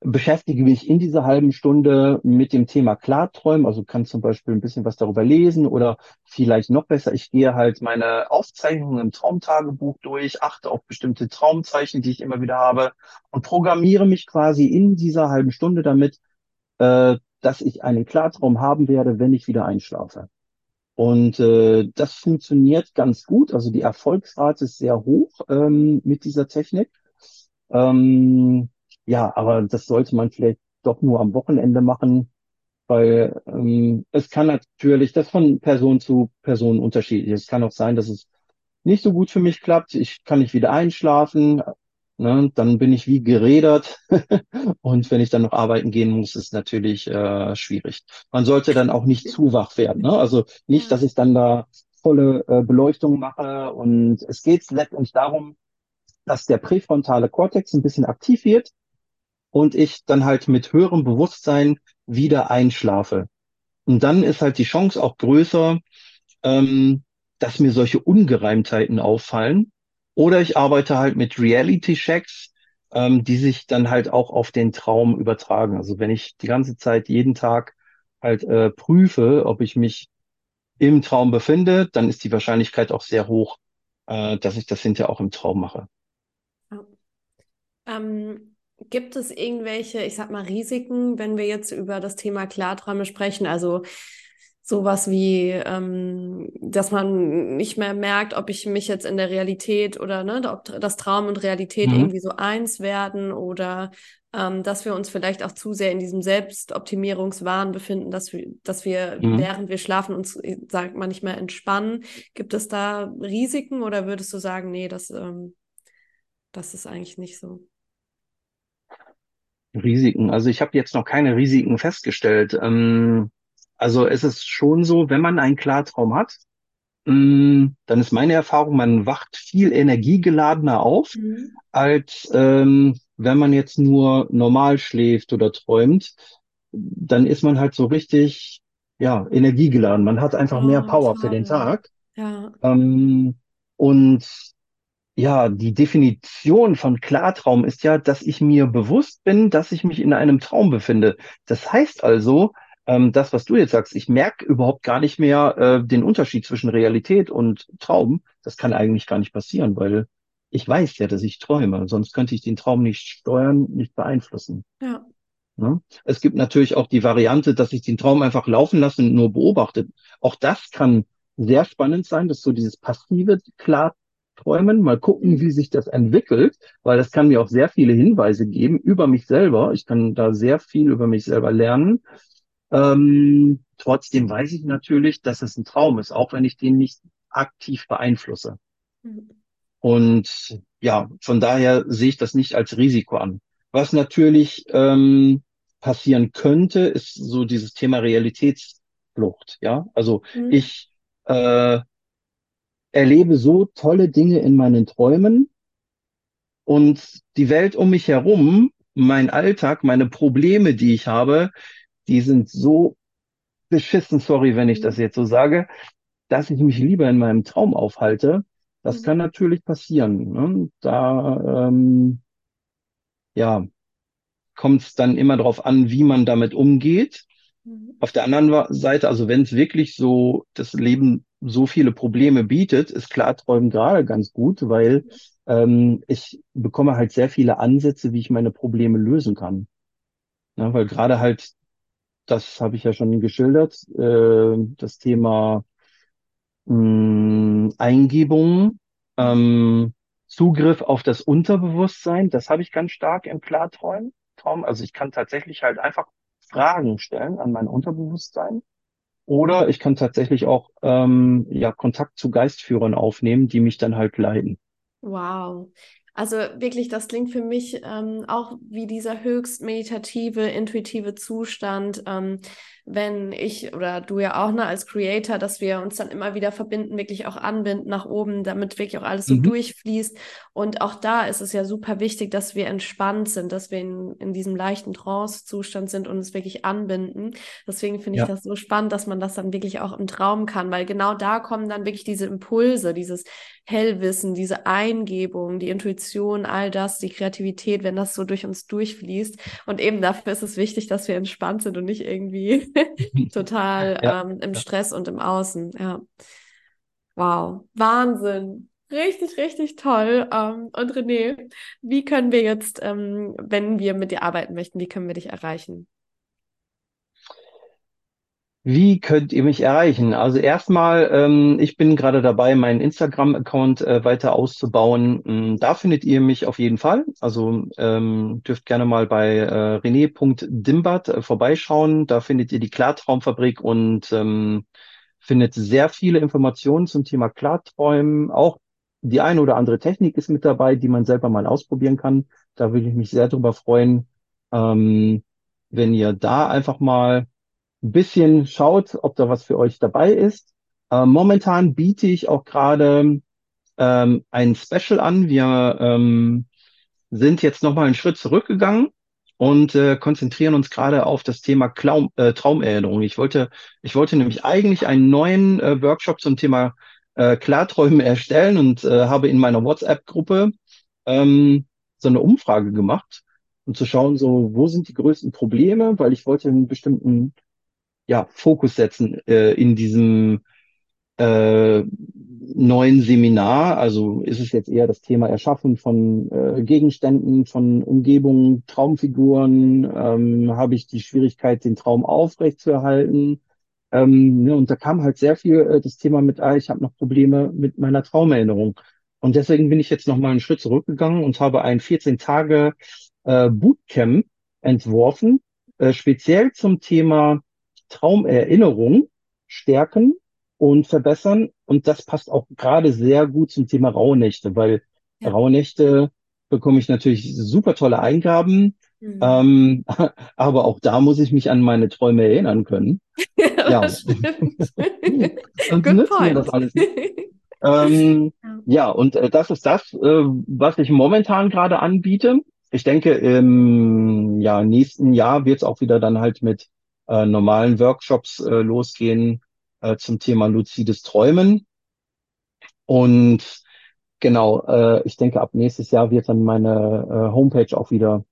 S2: beschäftige mich in dieser halben Stunde mit dem Thema Klarträumen. Also kann zum Beispiel ein bisschen was darüber lesen oder vielleicht noch besser, ich gehe halt meine Aufzeichnungen im Traumtagebuch durch, achte auf bestimmte Traumzeichen, die ich immer wieder habe und programmiere mich quasi in dieser halben Stunde damit, äh, dass ich einen Klartraum haben werde, wenn ich wieder einschlafe. Und äh, das funktioniert ganz gut. Also die Erfolgsrate ist sehr hoch ähm, mit dieser Technik. Ähm, ja, aber das sollte man vielleicht doch nur am Wochenende machen, weil ähm, es kann natürlich, das von Person zu Person unterschiedlich. Es kann auch sein, dass es nicht so gut für mich klappt. Ich kann nicht wieder einschlafen. Ne? Dann bin ich wie gerädert. Und wenn ich dann noch arbeiten gehen muss, ist natürlich äh, schwierig. Man sollte dann auch nicht zu wach werden. Ne? Also nicht, dass ich dann da volle äh, Beleuchtung mache. Und es geht letztendlich darum, dass der präfrontale Kortex ein bisschen aktiv wird und ich dann halt mit höherem Bewusstsein wieder einschlafe. Und dann ist halt die Chance auch größer, ähm, dass mir solche Ungereimtheiten auffallen. Oder ich arbeite halt mit Reality-Checks, ähm, die sich dann halt auch auf den Traum übertragen. Also wenn ich die ganze Zeit jeden Tag halt äh, prüfe, ob ich mich im Traum befinde, dann ist die Wahrscheinlichkeit auch sehr hoch, äh, dass ich das hinterher auch im Traum mache.
S1: Ja. Ähm, gibt es irgendwelche, ich sag mal, Risiken, wenn wir jetzt über das Thema Klarträume sprechen? Also sowas wie, ähm, dass man nicht mehr merkt, ob ich mich jetzt in der Realität oder ne, ob das Traum und Realität
S2: Mhm.
S1: irgendwie so eins werden oder ähm, dass wir uns vielleicht auch zu sehr in diesem Selbstoptimierungswahn befinden, dass wir, dass wir,
S2: Mhm.
S1: während wir schlafen, uns, äh, sagt man, nicht mehr entspannen. Gibt es da Risiken oder würdest du sagen, nee, das, ähm, das ist eigentlich nicht so?
S2: Risiken. Also ich habe jetzt noch keine Risiken festgestellt. Ähm, also es ist schon so, wenn man einen Klartraum hat, mh, dann ist meine Erfahrung, man wacht viel energiegeladener auf,
S1: Mhm.
S2: als ähm, wenn man jetzt nur normal schläft oder träumt. Dann ist man halt so richtig, ja, energiegeladen. Man hat einfach mehr
S1: Oh,
S2: Power für den. Tag.
S1: Ja.
S2: Ähm, und ja, die Definition von Klartraum ist ja, dass ich mir bewusst bin, dass ich mich in einem Traum befinde. Das heißt also, ähm, das, was du jetzt sagst, ich merke überhaupt gar nicht mehr äh, den Unterschied zwischen Realität und Traum. Das kann eigentlich gar nicht passieren, weil ich weiß ja, dass ich träume. Sonst könnte ich den Traum nicht steuern, nicht beeinflussen.
S1: Ja.
S2: Ne? Es gibt natürlich auch die Variante, dass ich den Traum einfach laufen lasse und nur beobachte. Auch das kann sehr spannend sein, dass so dieses passive Klarträumen, mal gucken,
S1: Mhm.
S2: wie sich das entwickelt, weil das kann mir auch sehr viele Hinweise geben über mich selber. Ich kann da sehr viel über mich selber lernen. Ähm, trotzdem weiß ich natürlich, dass es ein Traum ist, auch wenn ich den nicht aktiv beeinflusse.
S1: Mhm.
S2: Und ja, von daher sehe ich das nicht als Risiko an. Was natürlich ähm, passieren könnte, ist so dieses Thema Realitätsflucht. Ja, also
S1: Mhm.
S2: ich äh, erlebe so tolle Dinge in meinen Träumen und die Welt um mich herum, mein Alltag, meine Probleme, die ich habe, die sind so beschissen, sorry, wenn ich das
S1: Mhm.
S2: jetzt so sage, dass ich mich lieber in meinem Traum aufhalte. Das
S1: Mhm.
S2: kann natürlich passieren. Ne? Da ähm, ja, kommt es dann immer darauf an, wie man damit umgeht. Mhm. Auf der anderen Seite, also wenn es wirklich so das Leben so viele Probleme bietet, ist Klarträumen gerade ganz gut, weil ähm, ich bekomme halt sehr viele Ansätze, wie ich meine Probleme lösen kann. Ja, weil gerade halt, das habe ich ja schon geschildert, äh, das Thema mh, Eingebungen, ähm, Zugriff auf das Unterbewusstsein, das habe ich ganz stark im Klarträumen. Traum. Also ich kann tatsächlich halt einfach Fragen stellen an mein Unterbewusstsein. Oder ich kann tatsächlich auch ähm, ja Kontakt zu Geistführern aufnehmen, die mich dann halt leiten.
S1: Wow. Also wirklich, das klingt für mich ähm, auch wie dieser höchst meditative, intuitive Zustand, ähm, wenn ich oder du ja auch ne, als Creator, dass wir uns dann immer wieder verbinden, wirklich auch anbinden nach oben, damit wirklich auch alles so mhm. durchfließt. Und auch da ist es ja super wichtig, dass wir entspannt sind, dass wir in, in diesem leichten Trance-Zustand sind und uns wirklich anbinden. Deswegen finde ich ja. das so spannend, dass man das dann wirklich auch im Traum kann, weil genau da kommen dann wirklich diese Impulse, dieses Hellwissen, diese Eingebung, die Intuition, all das, die Kreativität, wenn das so durch uns durchfließt. Und eben dafür ist es wichtig, dass wir entspannt sind und nicht irgendwie total ja. ähm, im Stress und im Außen. Ja. Wow. Wahnsinn. Richtig, richtig toll. Ähm, und René, wie können wir jetzt, ähm, wenn wir mit dir arbeiten möchten, wie können wir dich erreichen?
S2: Wie könnt ihr mich erreichen? Also erstmal, ähm, ich bin gerade dabei, meinen Instagram-Account äh, weiter auszubauen. Ähm, da findet ihr mich auf jeden Fall. Also ähm, dürft gerne mal bei äh, rené.dimbert äh, vorbeischauen. Da findet ihr die Klartraumfabrik und ähm, findet sehr viele Informationen zum Thema Klarträumen. Auch die eine oder andere Technik ist mit dabei, die man selber mal ausprobieren kann. Da würde ich mich sehr drüber freuen, ähm, wenn ihr da einfach mal ein bisschen schaut, ob da was für euch dabei ist. Äh, momentan biete ich auch gerade ähm, ein Special an. Wir ähm, sind jetzt nochmal einen Schritt zurückgegangen und äh, konzentrieren uns gerade auf das Thema Klaum, äh, Traumerinnerung. Ich wollte, ich wollte nämlich eigentlich einen neuen äh, Workshop zum Thema äh, Klarträumen erstellen und äh, habe in meiner WhatsApp-Gruppe ähm, so eine Umfrage gemacht, um zu schauen, so wo sind die größten Probleme, weil ich wollte einen bestimmten ja, Fokus setzen äh, in diesem äh, neuen Seminar. Also ist es jetzt eher das Thema Erschaffen von äh, Gegenständen, von Umgebungen, Traumfiguren. Ähm, Habe ich die Schwierigkeit, den Traum aufrechtzuerhalten? Ähm, ne, und da kam halt sehr viel äh, das Thema mit, ah, ich habe noch Probleme mit meiner Traumerinnerung. Und deswegen bin ich jetzt noch mal einen Schritt zurückgegangen und habe ein 14 Tage äh, Bootcamp entworfen, äh, speziell zum Thema Traumerinnerung stärken und verbessern. Und das passt auch gerade sehr gut zum Thema Rauhnächte, weil ja. Rauhnächte bekomme ich natürlich super tolle Eingaben. Mhm. Ähm, aber auch da muss ich mich an meine Träume erinnern können. ja, ja. Das und Good nützt point. mir das alles. ähm, ja. ja, und äh, das ist das, äh, was ich momentan gerade anbiete. Ich denke, im ja, nächsten Jahr wird es auch wieder dann halt mit äh, normalen Workshops äh, losgehen äh, zum Thema luzides Träumen. Und genau, äh, ich denke, ab nächstes Jahr wird dann meine äh, Homepage auch wieder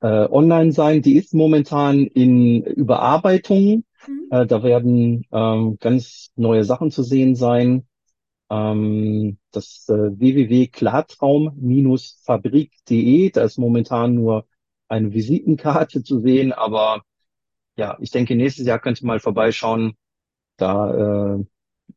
S2: äh, online sein. Die ist momentan in Überarbeitung. Mhm. Äh, da werden ähm, ganz neue Sachen zu sehen sein. Ähm, das äh, www.klartraum-fabrik.de, da ist momentan nur eine Visitenkarte zu sehen, aber ja, ich denke, nächstes Jahr könnt ihr mal vorbeischauen. Da äh,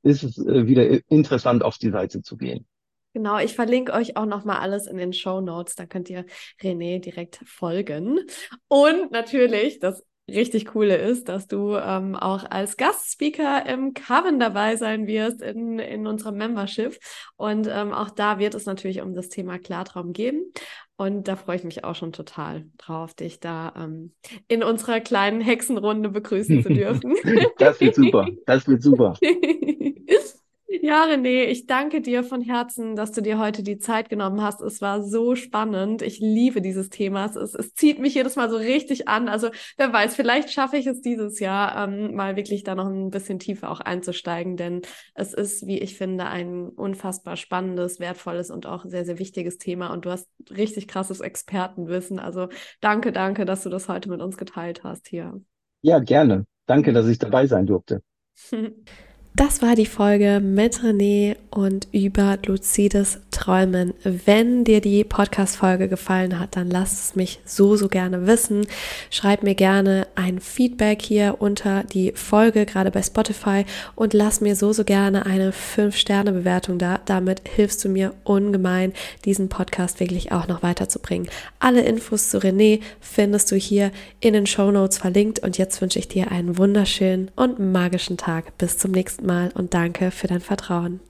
S2: ist es äh, wieder interessant, auf die Seite zu gehen.
S1: Genau, ich verlinke euch auch nochmal alles in den Show Notes. Da könnt ihr René direkt folgen. Und natürlich, das richtig coole ist, dass du ähm, auch als Gastspeaker im Coven dabei sein wirst in, in unserem Membership. Und ähm, auch da wird es natürlich um das Thema Klartraum geben. Und da freue ich mich auch schon total drauf, dich da ähm, in unserer kleinen Hexenrunde begrüßen zu dürfen.
S2: das wird super. Das wird super.
S1: Ja, René, ich danke dir von Herzen, dass du dir heute die Zeit genommen hast. Es war so spannend. Ich liebe dieses Thema. Es, es zieht mich jedes Mal so richtig an. Also wer weiß, vielleicht schaffe ich es dieses Jahr, ähm, mal wirklich da noch ein bisschen tiefer auch einzusteigen, denn es ist, wie ich finde, ein unfassbar spannendes, wertvolles und auch sehr, sehr wichtiges Thema. Und du hast richtig krasses Expertenwissen. Also danke, danke, dass du das heute mit uns geteilt hast hier.
S2: Ja, gerne. Danke, dass ich dabei sein durfte.
S1: Das war die Folge mit René und über luzides Träumen. Wenn dir die Podcast-Folge gefallen hat, dann lass es mich so, so gerne wissen. Schreib mir gerne ein Feedback hier unter die Folge, gerade bei Spotify, und lass mir so, so gerne eine 5-Sterne-Bewertung da. Damit hilfst du mir ungemein, diesen Podcast wirklich auch noch weiterzubringen. Alle Infos zu René findest du hier in den Show Notes verlinkt. Und jetzt wünsche ich dir einen wunderschönen und magischen Tag. Bis zum nächsten Mal und danke für dein Vertrauen.